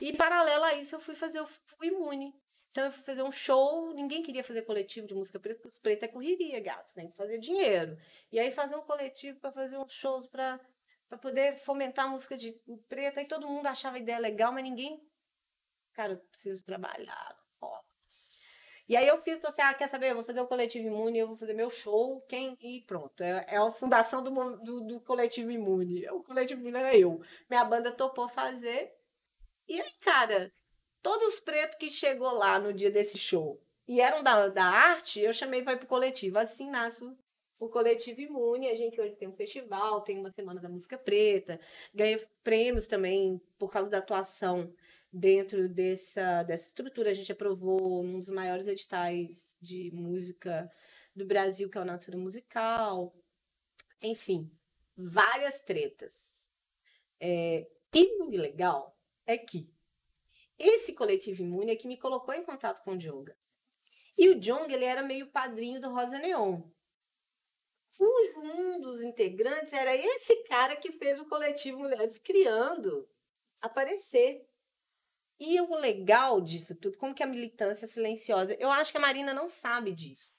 E paralelo a isso, eu fui fazer o Imune. Então, eu fui fazer um show. Ninguém queria fazer coletivo de música preta, porque os pretos é correria, gato. Tem que fazer dinheiro. E aí, fazer um coletivo para fazer uns shows para poder fomentar a música de preta. E todo mundo achava a ideia legal, mas ninguém. Cara, eu preciso trabalhar. Ó. E aí eu fiz, então, assim, ah, quer saber? Eu vou fazer o Coletivo Imune, eu vou fazer meu show, quem... E pronto. É, é a fundação do, do, do Coletivo Imune. O Coletivo Imune era eu. Minha banda topou fazer. E aí, cara, todos os pretos que chegou lá no dia desse show e eram da, da arte, eu chamei para ir pro coletivo. Assim nasce o Coletivo Imune. A gente hoje tem um festival, tem uma Semana da Música Preta, ganha prêmios também por causa da atuação dentro dessa, dessa estrutura. A gente aprovou um dos maiores editais de música do Brasil, que é o Natura Musical. Enfim, várias tretas. É, e muito legal é que esse coletivo imune é que me colocou em contato com o Jonga. E o Jonga, ele era meio padrinho do Rosa Neon. Um dos integrantes era esse cara que fez o coletivo Mulheres Criando aparecer. E o legal disso tudo, como que a militância é silenciosa? Eu acho que a Marina não sabe disso.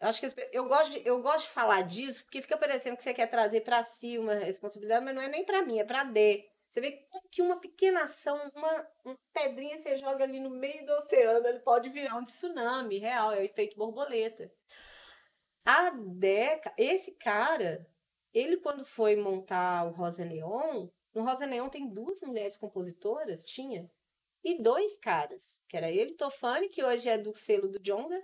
Eu acho que eu gosto, de, eu gosto de falar disso porque fica parecendo que você quer trazer para si uma responsabilidade, mas não é nem para mim, é para D. Você vê que uma pequena ação, uma, uma pedrinha você joga ali no meio do oceano, ele pode virar um tsunami real, é o efeito borboleta. A Deca, esse cara, ele quando foi montar o Rosa Neon, no Rosa Neon tem duas mulheres compositoras, tinha, e dois caras, que era ele, Tofani, que hoje é do selo do Jonga,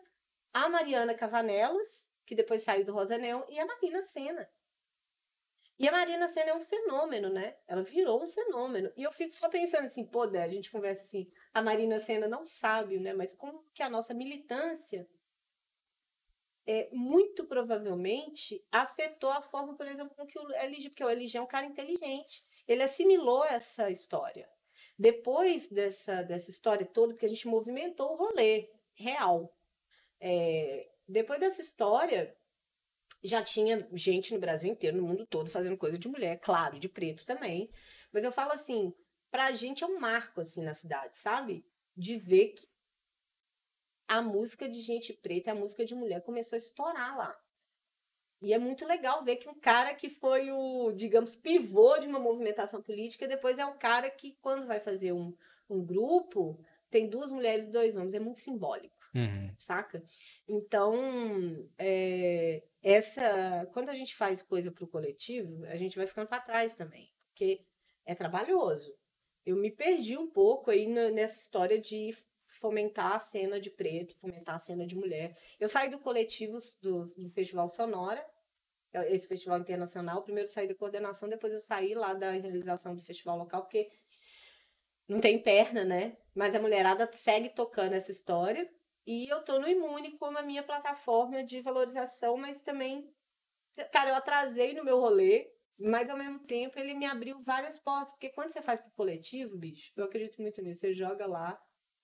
a Mariana Cavanelas, que depois saiu do Rosa Neon, e a Marina Senna. E a Marina Senna é um fenômeno, né? Ela virou um fenômeno. E eu fico só pensando assim, pô, Dé, a gente conversa assim, a Marina Senna não sabe, né? Mas como que a nossa militância é, muito provavelmente afetou a forma, por exemplo, com que o LG, porque o LG é um cara inteligente ele assimilou essa história. Depois dessa, dessa história toda, porque a gente movimentou o rolê real. É, depois dessa história, já tinha gente no Brasil inteiro, no mundo todo, fazendo coisa de mulher, claro, de preto também. Mas eu falo assim, pra gente é um marco, assim, na cidade, sabe? De ver que a música de gente preta, a música de mulher começou a estourar lá. E é muito legal ver que um cara que foi o, digamos, pivô de uma movimentação política, depois é um cara que, quando vai fazer um, um grupo, tem duas mulheres e dois homens. É muito simbólico, uhum. saca? Então, é, essa, quando a gente faz coisa para o coletivo, a gente vai ficando para trás também, porque é trabalhoso. Eu me perdi um pouco aí na, nessa história de fomentar a cena de preto, fomentar a cena de mulher. Eu saí do coletivo do, do Festival Sonora, esse festival internacional. Primeiro eu saí da coordenação, depois eu saí lá da realização do festival local, porque não tem perna, né? Mas a mulherada segue tocando essa história. E eu tô no Imune como a minha plataforma de valorização, mas também, cara, eu atrasei no meu rolê, mas ao mesmo tempo ele me abriu várias portas, porque quando você faz pro coletivo, bicho, eu acredito muito nisso, você joga lá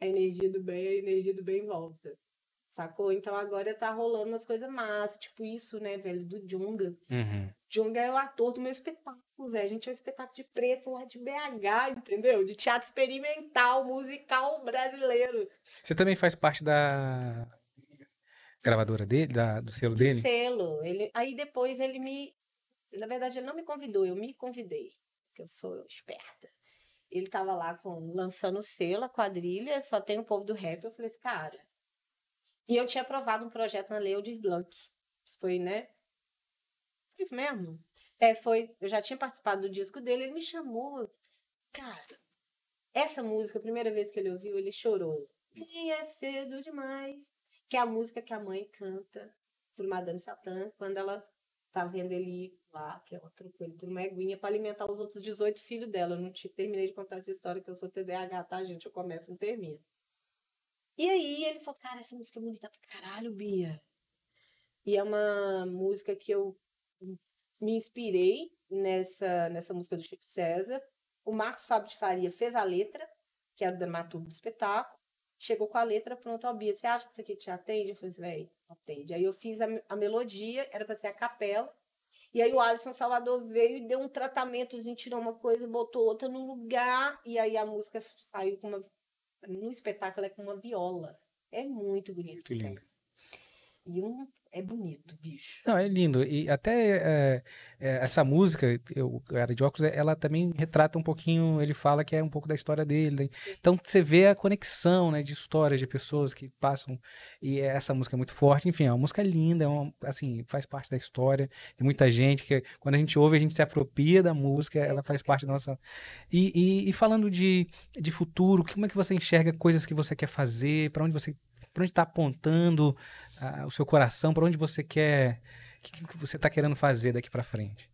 a energia do bem, a energia do bem volta. Sacou? Então agora tá rolando umas coisas massas, tipo isso, né, velho, do Junga. Uhum. Junga é o ator do meu espetáculo, velho. A gente é um espetáculo de preto lá de BH, entendeu? De teatro experimental, musical brasileiro. Você também faz parte da gravadora dele, da, do selo dele? Selo. Ele, aí depois ele me. Na verdade, ele não me convidou, eu me convidei, porque eu sou esperta. Ele tava lá com, lançando o selo, a quadrilha, só tem o povo do rap. Eu falei assim, cara, e eu tinha aprovado um projeto na Lei Aldir Blanc. Foi, né? Isso mesmo? É, foi. Eu já tinha participado do disco dele, ele me chamou. Cara, essa música, a primeira vez que ele ouviu, ele chorou. E é cedo demais. Que é a música que a mãe canta por Madame Satã, quando ela tá vendo ele lá, que ela trocou ele por uma eguinha pra alimentar os outros 18 filhos dela. Eu não te, terminei de contar essa história, que eu sou TDAH, tá, gente? Eu começo e não termino. E aí ele falou, cara, essa música é bonita pra caralho, Bia. E é uma música que eu me inspirei nessa, nessa música do Chico César. O Marcos Fábio de Faria fez a letra, que era o dramaturgo do espetáculo. Chegou com a letra, pronto, ó, Bia, você acha que isso aqui te atende? Eu falei assim, velho, atende. Aí eu fiz a, a melodia, era pra ser a capela. E aí o Alisson Salvador veio e deu um tratamentozinho, tirou uma coisa, botou outra no lugar. E aí a música saiu com uma no espetáculo é com uma viola. É muito bonito. Muito lindo. E um é bonito, bicho. Não, é lindo. E até é, é, essa música, o Cara de Óculos, ela também retrata um pouquinho, ele fala que é um pouco da história dele. Né? Então você vê a conexão né, de histórias de pessoas que passam. E essa música é muito forte. Enfim, é uma música linda, é uma, assim, faz parte da história de muita gente. que Quando a gente ouve, a gente se apropria da música, ela faz parte da nossa. E, e, e falando de, de futuro, como é que você enxerga coisas que você quer fazer, para onde você para onde está apontando o seu coração, para onde você quer, o que, que, você está querendo fazer daqui para frente?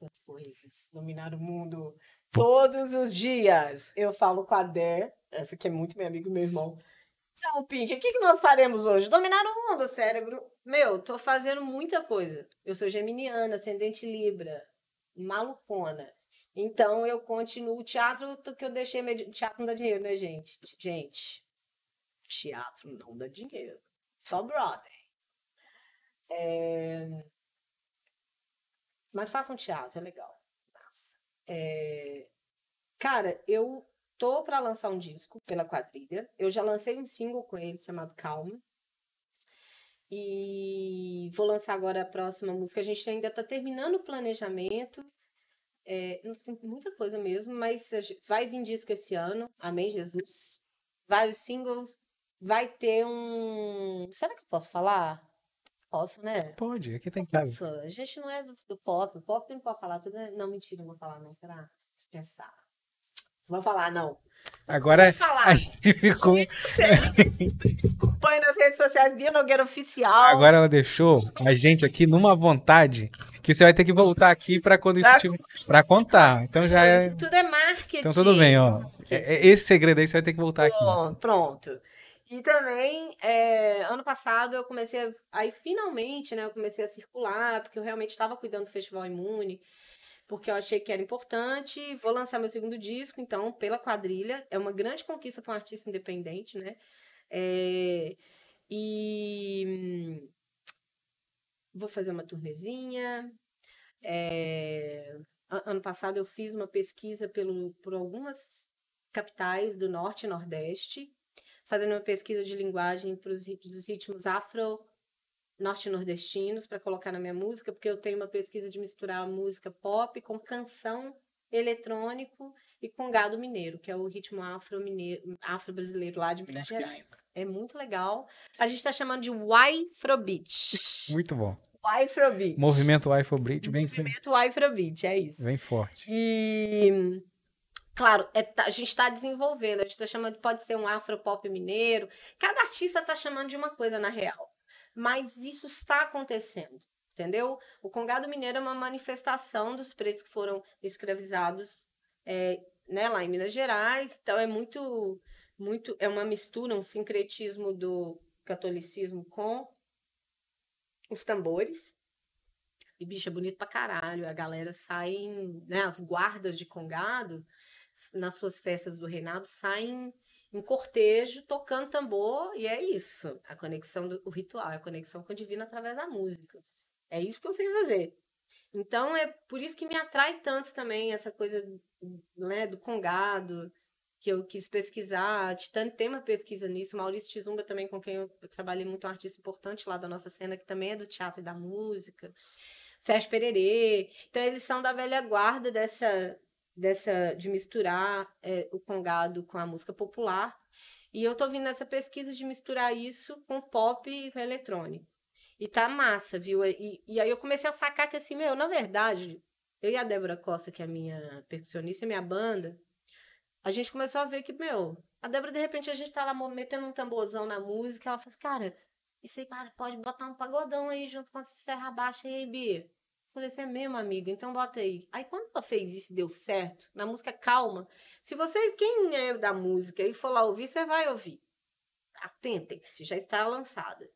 Muitas coisas. Dominar o mundo todos os dias. Eu falo com a Dé, essa que é muito meu amigo, meu irmão. Então, Pink, o que, que nós faremos hoje? Dominar o mundo, cérebro. Meu, tô fazendo muita coisa. Eu sou geminiana, ascendente Libra, malucona. Então, eu continuo o teatro que eu deixei. Teatro não dá dinheiro, né, gente? Gente, teatro não dá dinheiro. Só brother. É... Mas façam teatro, é legal. É... Cara, eu tô para lançar um disco pela quadrilha. Eu já lancei um single com ele chamado Calma. E vou lançar agora a próxima música. A gente ainda tá terminando o planejamento. É, não sei muita coisa mesmo, mas vai vir disco esse ano. Amém, Jesus. Vários singles. Vai ter um. Será que eu posso falar? Posso, né? Pode, aqui tem casa. Posso. A gente não é do, do pop. O pop não pode falar tudo. Né? Não, mentira, não vou falar, não. Será? Pensar. Vou falar, não. Agora falar. a gente ficou. Põe nas redes sociais Bia Nogueira Oficial. Agora ela deixou a gente aqui numa vontade que você vai ter que voltar aqui para quando isso tiver. Pra contar. Então já é. Isso tudo é marketing. Então tudo bem, ó. É- é- Esse segredo aí você vai ter que voltar aqui. Pronto, pronto. E também, é, ano passado, eu comecei. A, aí, finalmente, né, eu comecei a circular, porque eu realmente estava cuidando do Festival Imune, porque eu achei que era importante. Vou lançar meu segundo disco, então, pela quadrilha. É uma grande conquista para um artista independente, né? É, e. Vou fazer uma turnezinha. É, ano passado eu fiz uma pesquisa pelo, por algumas capitais do Norte e Nordeste fazendo uma pesquisa de linguagem para os ritmos afro norte-nordestinos para colocar na minha música, porque eu tenho uma pesquisa de misturar a música pop com canção eletrônico e com gado mineiro, que é o ritmo afro-brasileiro lá de Minas Gerais. É muito legal. A gente está chamando de Afrobeat. Muito bom. Afrobeat. Movimento Afrobeat bem Movimento Afrobeat, é isso. Bem forte. E Claro, é, a gente está desenvolvendo, a gente está chamando, pode ser um afropop mineiro. Cada artista está chamando de uma coisa na real. Mas isso está acontecendo. entendeu? O Congado Mineiro é uma manifestação dos pretos que foram escravizados é, né, lá em Minas Gerais. Então é muito, muito, é uma mistura, um sincretismo do catolicismo com os tambores. E bicho, é bonito pra caralho. A galera sai, né, as guardas de Congado, nas suas festas do reinado, saem em cortejo, tocando tambor, e é isso. A conexão do ritual, a conexão com o divino através da música. É isso que eu sei fazer. Então é por isso que me atrai tanto também essa coisa né, do congado, que eu quis pesquisar. A tem uma pesquisa nisso. Maurício Tizumba também, com quem eu, trabalhei muito, um artista importante lá da nossa cena, que também é do teatro e da música. Sérgio Pererê. Então, eles são da velha guarda dessa, dessa de misturar é, o congado com a música popular. E eu tô vindo nessa pesquisa de misturar isso com pop e com eletrônico. E tá massa, viu? E, e aí eu comecei a sacar que assim, meu, na verdade, eu e a Débora Costa, que é a minha percussionista, minha banda, a gente começou a ver que, meu, a Débora, de repente, a gente tá lá metendo um tamborzão na música, ela fala assim, cara, isso aí, cara, pode botar um pagodão aí junto com essa serra baixa aí, Bia. Falei, você é mesmo, amiga, então bota aí. Aí quando ela fez isso deu certo, na música Calma, se você, quem é da música e for lá ouvir, você vai ouvir. Atentem-se, já está lançada.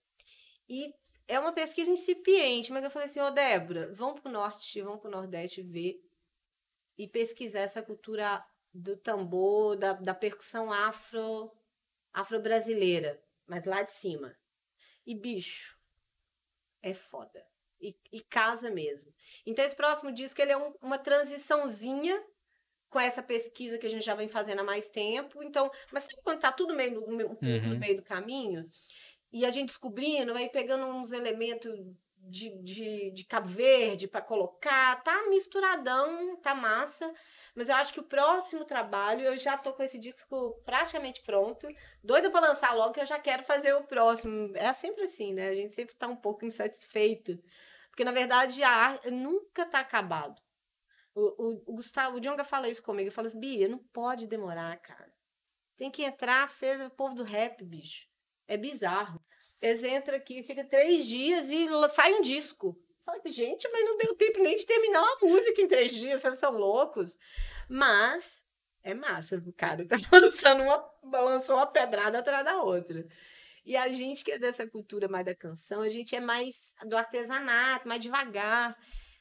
E é uma pesquisa incipiente, mas eu falei assim, ô Débora, vamos para o norte, vamos para o nordeste ver e pesquisar essa cultura do tambor, da, da percussão afro, afro-brasileira, mas lá de cima. E bicho, é foda. E, e casa mesmo. Então esse próximo disco ele é um, uma transiçãozinha com essa pesquisa que a gente já vem fazendo há mais tempo. Então, mas sabe quando tá tudo meio, um pouco uhum. no meio do caminho? e a gente descobrindo, vai pegando uns elementos de, de, de Cabo Verde para colocar, tá misturadão, tá massa. Mas eu acho que o próximo trabalho, eu já tô com esse disco praticamente pronto, doida para lançar logo, que eu já quero fazer o próximo. É sempre assim, né? A gente sempre tá um pouco insatisfeito. Porque, na verdade, a arte nunca tá acabado. O, o, o Gustavo, o Djonga fala isso comigo. Ele fala assim, Bia, não pode demorar, cara. Tem que entrar, fez o povo do rap, bicho. É bizarro. Eles entram aqui, fica três dias e sai um disco. Fala, gente, mas não deu tempo nem de terminar uma música em três dias, vocês são loucos. Mas é massa, o cara tá lançando uma, lançou uma pedrada atrás da outra. E a gente que é dessa cultura mais da canção, a gente é mais do artesanato, mais devagar.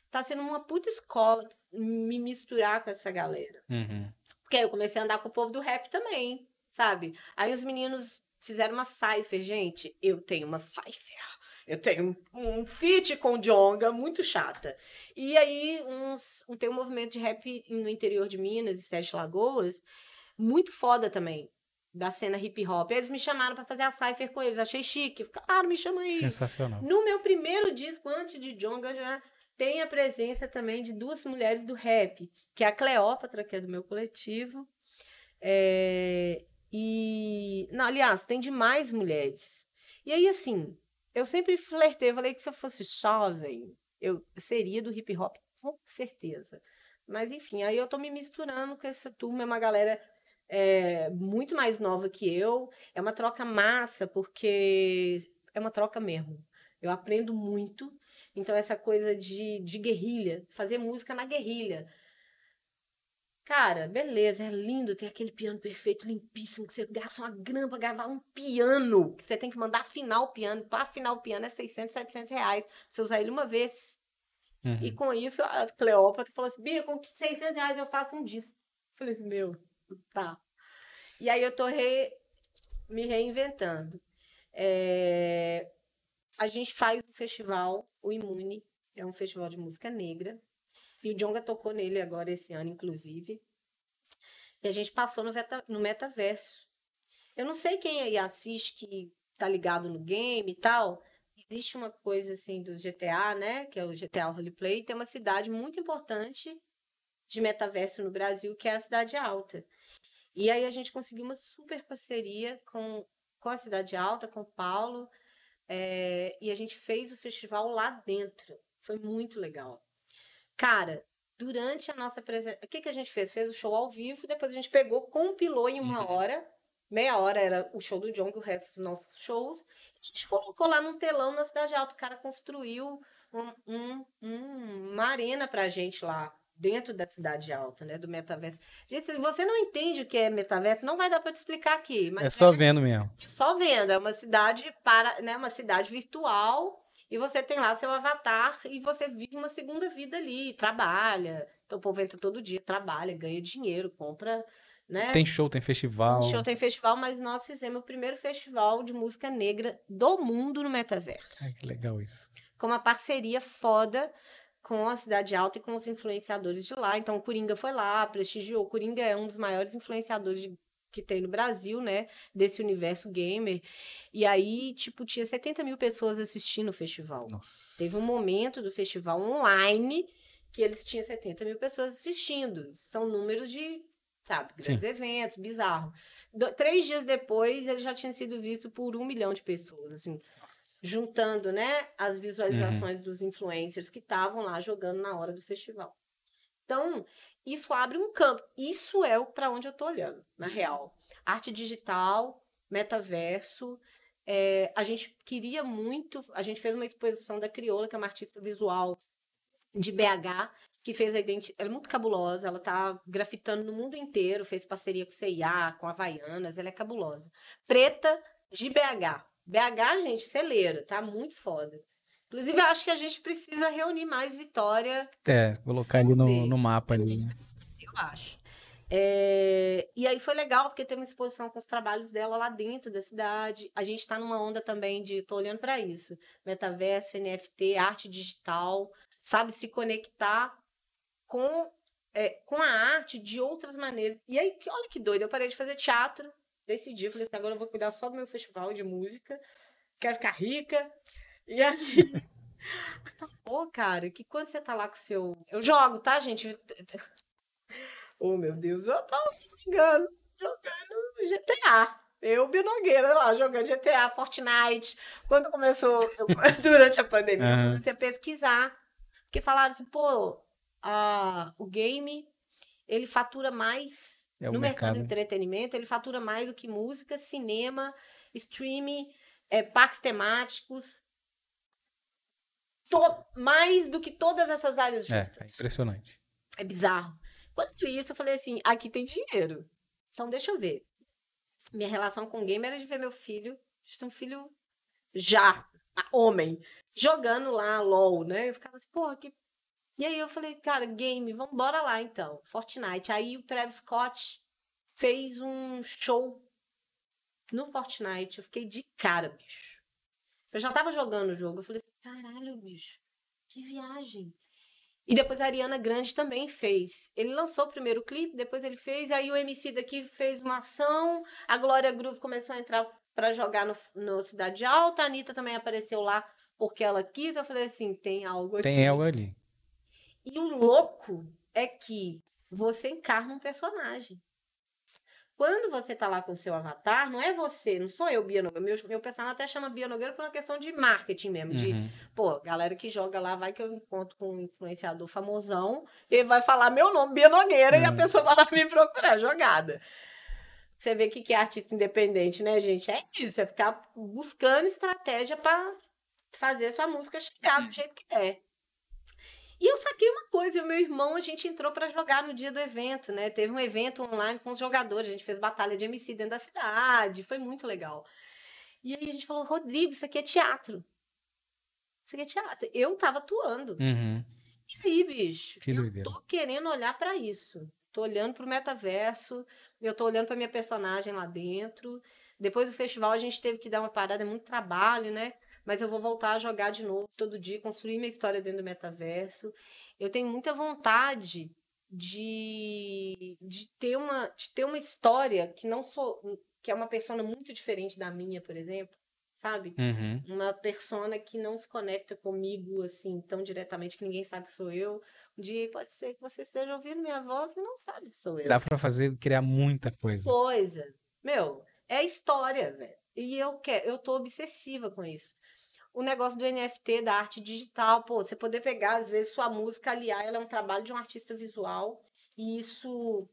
Tá sendo uma puta escola me misturar com essa galera. Uhum. Porque aí eu comecei a andar com o povo do rap também, sabe? Aí os meninos fizeram uma cipher, gente. Eu tenho uma cipher. Eu tenho um feat com Jonga, muito chata. E aí, uns, tem um movimento de rap no interior de Minas e Sete Lagoas, muito foda também, da cena hip hop. Eles me chamaram para fazer a cipher com eles, achei chique. Claro, me chama aí. Sensacional. No meu primeiro disco, antes de Jonga, já tem a presença também de duas mulheres do rap, que é a Cleópatra, que é do meu coletivo, é, e, não, aliás, tem demais mulheres. E aí, assim, eu sempre flertei, falei que se eu fosse jovem, eu seria do hip hop, com certeza. Mas, enfim, aí eu tô me misturando com essa turma, é uma galera é, muito mais nova que eu. É uma troca massa, porque é uma troca mesmo. Eu aprendo muito. Então, essa coisa de, de guerrilha, fazer música na guerrilha. Cara, beleza, é lindo ter aquele piano perfeito, limpíssimo, que você gasta uma grana pra gravar um piano, que você tem que mandar afinar o piano. Para afinar o piano é 600, 700 reais. Você usar ele uma vez. Uhum. E com isso, a Cleópatra falou assim: Bia, com 600 reais eu faço um disco. Eu falei assim: meu, tá. E aí eu tô re... me reinventando. É... A gente faz o festival, o Imune, é um festival de música negra. E o Jonga tocou nele agora esse ano, inclusive. E a gente passou no, meta, no metaverso. Eu não sei quem aí assiste que tá ligado no game e tal. Existe uma coisa assim do GTA, né? Que é o GTA Roleplay. Tem uma cidade muito importante de metaverso no Brasil, que é a Cidade Alta. E aí a gente conseguiu uma super parceria com, com a Cidade Alta, com o Paulo. É, e a gente fez o festival lá dentro. Foi muito legal. Cara, durante a nossa presença. O que, que a gente fez? Fez o show ao vivo, depois a gente pegou, compilou em uma uhum. hora. Meia hora era o show do John, que o resto dos nossos shows. A gente colocou lá num telão na Cidade Alta. O cara construiu um, um, um, uma arena pra gente lá, dentro da cidade alta, né? Do metaverso. Gente, se você não entende o que é metaverso, não vai dar para te explicar aqui. é só é, vendo mesmo. Só vendo. É uma cidade para, né? Uma cidade virtual e você tem lá seu avatar e você vive uma segunda vida ali, trabalha. Então o povo entra todo dia, trabalha, ganha dinheiro, compra. Né? Tem show, tem festival. Tem show, tem festival, mas nós fizemos o primeiro festival de música negra do mundo no metaverso. Ai, que legal isso. Com uma parceria foda com a Cidade Alta e com os influenciadores de lá. Então, o Coringa foi lá, prestigiou. O Coringa é um dos maiores influenciadores de, que tem no Brasil, né? Desse universo gamer. E aí, tipo, tinha 70 mil pessoas assistindo o festival. Nossa. Teve um momento do festival online que eles tinham 70 mil pessoas assistindo. São números de, sabe, grandes Sim. eventos, bizarro. Do, três dias depois, ele já tinha sido visto por um milhão de pessoas, assim juntando, né, as visualizações uhum. dos influencers que estavam lá jogando na hora do festival. Então, isso abre um campo. Isso é para onde eu estou olhando, na real. Arte digital, metaverso. É, a gente queria muito. A gente fez uma exposição da Crioula, que é uma artista visual de BH, que fez a identidade. Ela é muito cabulosa, ela tá grafitando no mundo inteiro, fez parceria com CIA, com Havaianas, ela é cabulosa. Preta de BH. BH, gente, celeiro, tá muito foda. Inclusive, eu acho que a gente precisa reunir mais Vitória. É, colocar ali no, no mapa ali. Eu acho. É... E aí foi legal, porque teve uma exposição com os trabalhos dela lá dentro da cidade. A gente está numa onda também de. tô olhando para isso. Metaverso, NFT, arte digital, sabe? Se conectar com, é, com a arte de outras maneiras. E aí, olha que doido, eu parei de fazer teatro decidi, falei assim, agora eu vou cuidar só do meu festival de música, quero ficar rica. E aí. Pô, cara, que quando você tá lá com o seu. Eu jogo, tá, gente? Oh, meu Deus, eu tô jogando, jogando GTA. Eu, Binogueira, lá, jogando GTA, Fortnite. Quando começou, eu, durante a pandemia, uhum. comecei a pesquisar. Porque falaram assim, pô, a, o game, ele fatura mais é no mercado. mercado de entretenimento, ele fatura mais do que música, cinema, streaming, é, parques temáticos. To, mais do que todas essas áreas é, juntas. É, é impressionante. É bizarro. Quando eu li isso, eu falei assim: aqui tem dinheiro. Então deixa eu ver. Minha relação com o game era de ver meu filho, um filho já, homem, jogando lá LOL, né? Eu ficava assim, porra, que e aí eu falei, cara, game, vamos bora lá então. Fortnite. Aí o Travis Scott fez um show no Fortnite. Eu fiquei de cara, bicho. Eu já tava jogando o jogo. Eu falei assim, caralho, bicho, que viagem. E depois a Ariana Grande também fez. Ele lançou o primeiro clipe, depois ele fez, aí o MC daqui fez uma ação, a Glória Groove começou a entrar para jogar no, no Cidade Alta, a Anitta também apareceu lá porque ela quis. Eu falei assim, tem algo aqui. Tem algo ali. E o louco é que você encarna um personagem. Quando você tá lá com o seu avatar, não é você, não sou eu, Bia Nogueira. Meu, meu personagem até chama Bia Nogueira por uma questão de marketing mesmo. De, uhum. pô, galera que joga lá, vai que eu encontro com um influenciador famosão, ele vai falar meu nome, Bia Nogueira, uhum. e a uhum. pessoa vai lá me procurar, jogada. Você vê o que é artista independente, né, gente? É isso, é ficar buscando estratégia para fazer sua música chegar do jeito que é. E eu saquei uma coisa, o meu irmão, a gente entrou para jogar no dia do evento, né? Teve um evento online com os jogadores, a gente fez batalha de MC dentro da cidade, foi muito legal. E aí a gente falou, Rodrigo, isso aqui é teatro. Isso aqui é teatro. Eu tava atuando. Uhum. E aí, bicho, que eu tô querendo olhar para isso. Tô olhando pro metaverso, eu tô olhando pra minha personagem lá dentro. Depois do festival a gente teve que dar uma parada, é muito trabalho, né? Mas eu vou voltar a jogar de novo todo dia, construir minha história dentro do metaverso. Eu tenho muita vontade de, de, ter, uma, de ter uma história que não sou. que é uma persona muito diferente da minha, por exemplo. Sabe? Uhum. Uma persona que não se conecta comigo assim tão diretamente que ninguém sabe que sou eu. Um dia pode ser que você esteja ouvindo minha voz e não sabe que sou eu. Dá para fazer, criar muita coisa. Coisa. Meu, é história, velho. E eu quero, eu tô obsessiva com isso o negócio do NFT, da arte digital, pô, você poder pegar, às vezes, sua música, aliar, ela é um trabalho de um artista visual, e isso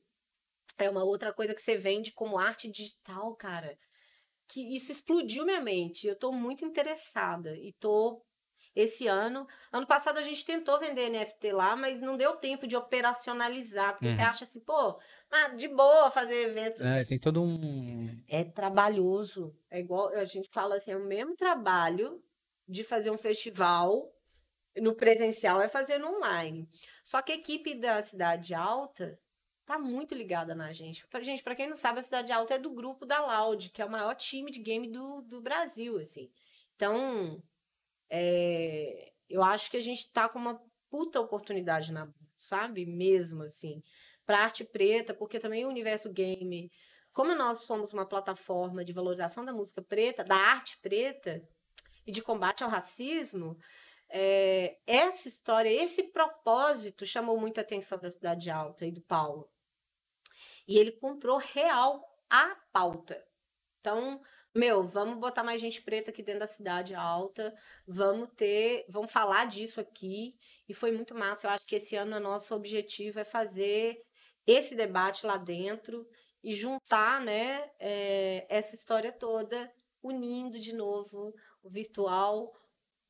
é uma outra coisa que você vende como arte digital, cara. Que isso explodiu minha mente. Eu tô muito interessada e tô esse ano. Ano passado a gente tentou vender NFT lá, mas não deu tempo de operacionalizar, porque Uhum. você acha assim, pô, ah, de boa fazer evento. É, tem todo um. É trabalhoso. É igual a gente fala assim, é o mesmo trabalho de fazer um festival no presencial é fazer no online. Só que a equipe da Cidade Alta tá muito ligada na gente. Pra, gente, para quem não sabe, a Cidade Alta é do grupo da Loud, que é o maior time de game do, do Brasil, assim. Então, é, eu acho que a gente tá com uma puta oportunidade na sabe? Mesmo assim. Pra arte preta, porque também o universo game como nós somos uma plataforma de valorização da música preta, da arte preta e de combate ao racismo, é, essa história, esse propósito chamou muita atenção da Cidade Alta e do Paulo. E ele comprou real a pauta. Então, meu, vamos botar mais gente preta aqui dentro da cidade alta, vamos ter, vamos falar disso aqui. E foi muito massa. Eu acho que esse ano o nosso objetivo é fazer esse debate lá dentro e juntar né, é, essa história toda, unindo de novo o virtual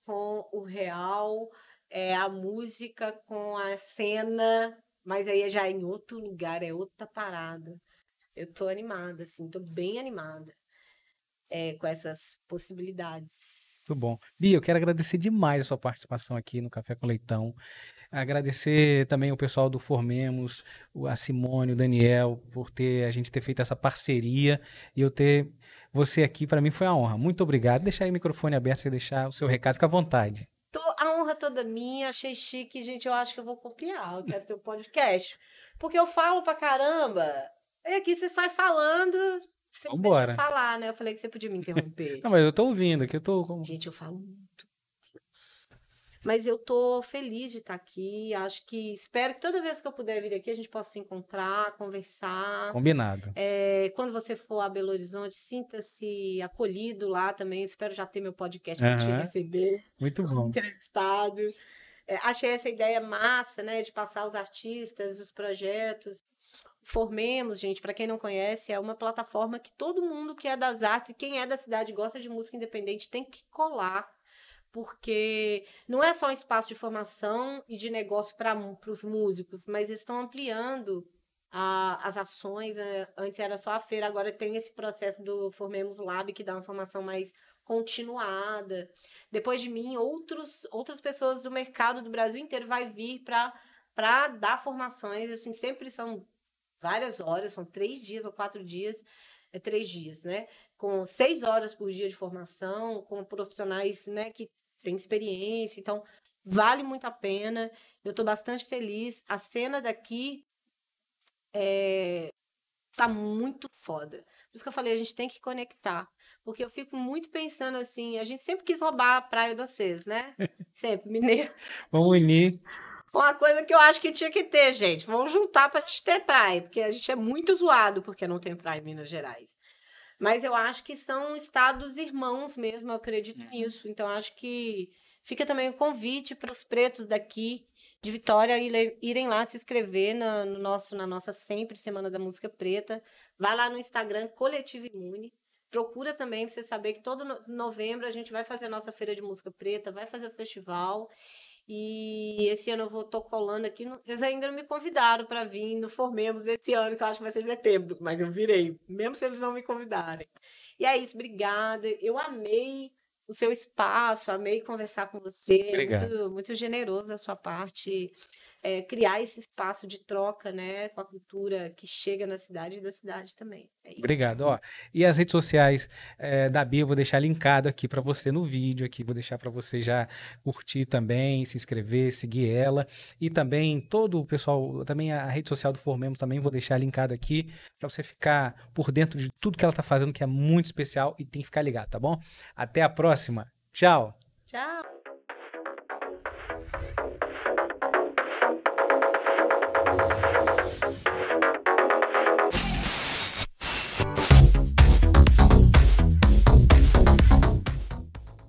com o real, é, a música com a cena, mas aí é já em outro lugar, é outra parada. Eu tô animada, assim, tô bem animada é, com essas possibilidades. Muito bom. Bia, eu quero agradecer demais a sua participação aqui no Café com Leitão. Agradecer também o pessoal do Formemos, a Simone, o Daniel, por ter a gente ter feito essa parceria e eu ter você aqui, para mim foi uma honra. Muito obrigado. Deixar aí o microfone aberto, você deixar o seu recado, fica à vontade. Tô, a honra toda minha, achei chique, gente, eu acho que eu vou copiar, eu quero ter um podcast. Porque eu falo pra caramba, e aqui você sai falando, você Vambora. deixa eu falar, né? Eu falei que você podia me interromper. Não, mas eu tô ouvindo aqui, eu tô. Gente, eu falo muito. Mas eu tô feliz de estar aqui. Acho que espero que toda vez que eu puder vir aqui a gente possa se encontrar, conversar. combinado. É, quando você for a Belo Horizonte, sinta-se acolhido lá também. Espero já ter meu podcast para te receber Muito bom. entrevistado. É, achei essa ideia massa, né? De passar os artistas, os projetos. Formemos, gente, para quem não conhece, é uma plataforma que todo mundo que é das artes e quem é da cidade gosta de música independente tem que colar. Porque não é só um espaço de formação e de negócio para os músicos, mas eles estão ampliando a- as ações. né? Antes era só a feira, agora tem esse processo do Formemos Lab, que dá uma formação mais continuada. Depois de mim, outros, outras pessoas do mercado do Brasil inteiro vai vir para dar formações. Assim, sempre são várias horas, são três dias ou quatro dias, é três dias, né? Com seis horas por dia de formação, com profissionais né, que têm experiência. Então, vale muito a pena. Eu estou bastante feliz. A cena daqui é, tá muito foda. Por isso que eu falei, a gente tem que conectar. Porque eu fico muito pensando assim, a gente sempre quis roubar a praia de vocês, né? Sempre, mineiro. Vamos unir. Uma coisa que eu acho que tinha que ter, gente. Vamos juntar pra gente ter praia, porque a gente é muito zoado porque não tem praia em Minas Gerais. Mas eu acho que são estados irmãos mesmo, eu acredito nisso. Então acho que fica também o convite para os pretos daqui de Vitória irem lá se inscrever na, no nosso, na nossa sempre Semana da Música Preta. Vai lá no Instagram Coletivo Imune. Procura também para você saber que todo no- novembro a gente vai fazer a nossa feira de música preta, vai fazer o festival. E esse ano eu vou tô colando aqui. Eles ainda não me convidaram para vir no Formemos esse ano, que eu acho que vai ser em setembro. Mas eu virei, mesmo se eles não me convidarem. E é isso, obrigada. Eu amei o seu espaço, amei conversar com você. Obrigado. Muito, muito generoso da sua parte. É, criar esse espaço de troca, né, com a cultura que chega na cidade e da cidade também. É isso. Obrigado. Ó, e as redes sociais eh, da Bia eu vou deixar linkado aqui para você no vídeo aqui, vou deixar para você já curtir também, se inscrever, seguir ela e também todo o pessoal, também a rede social do Formemos também vou deixar linkado aqui para você ficar por dentro de tudo que ela tá fazendo que é muito especial e tem que ficar ligado, tá bom? Até a próxima. Tchau. Tchau.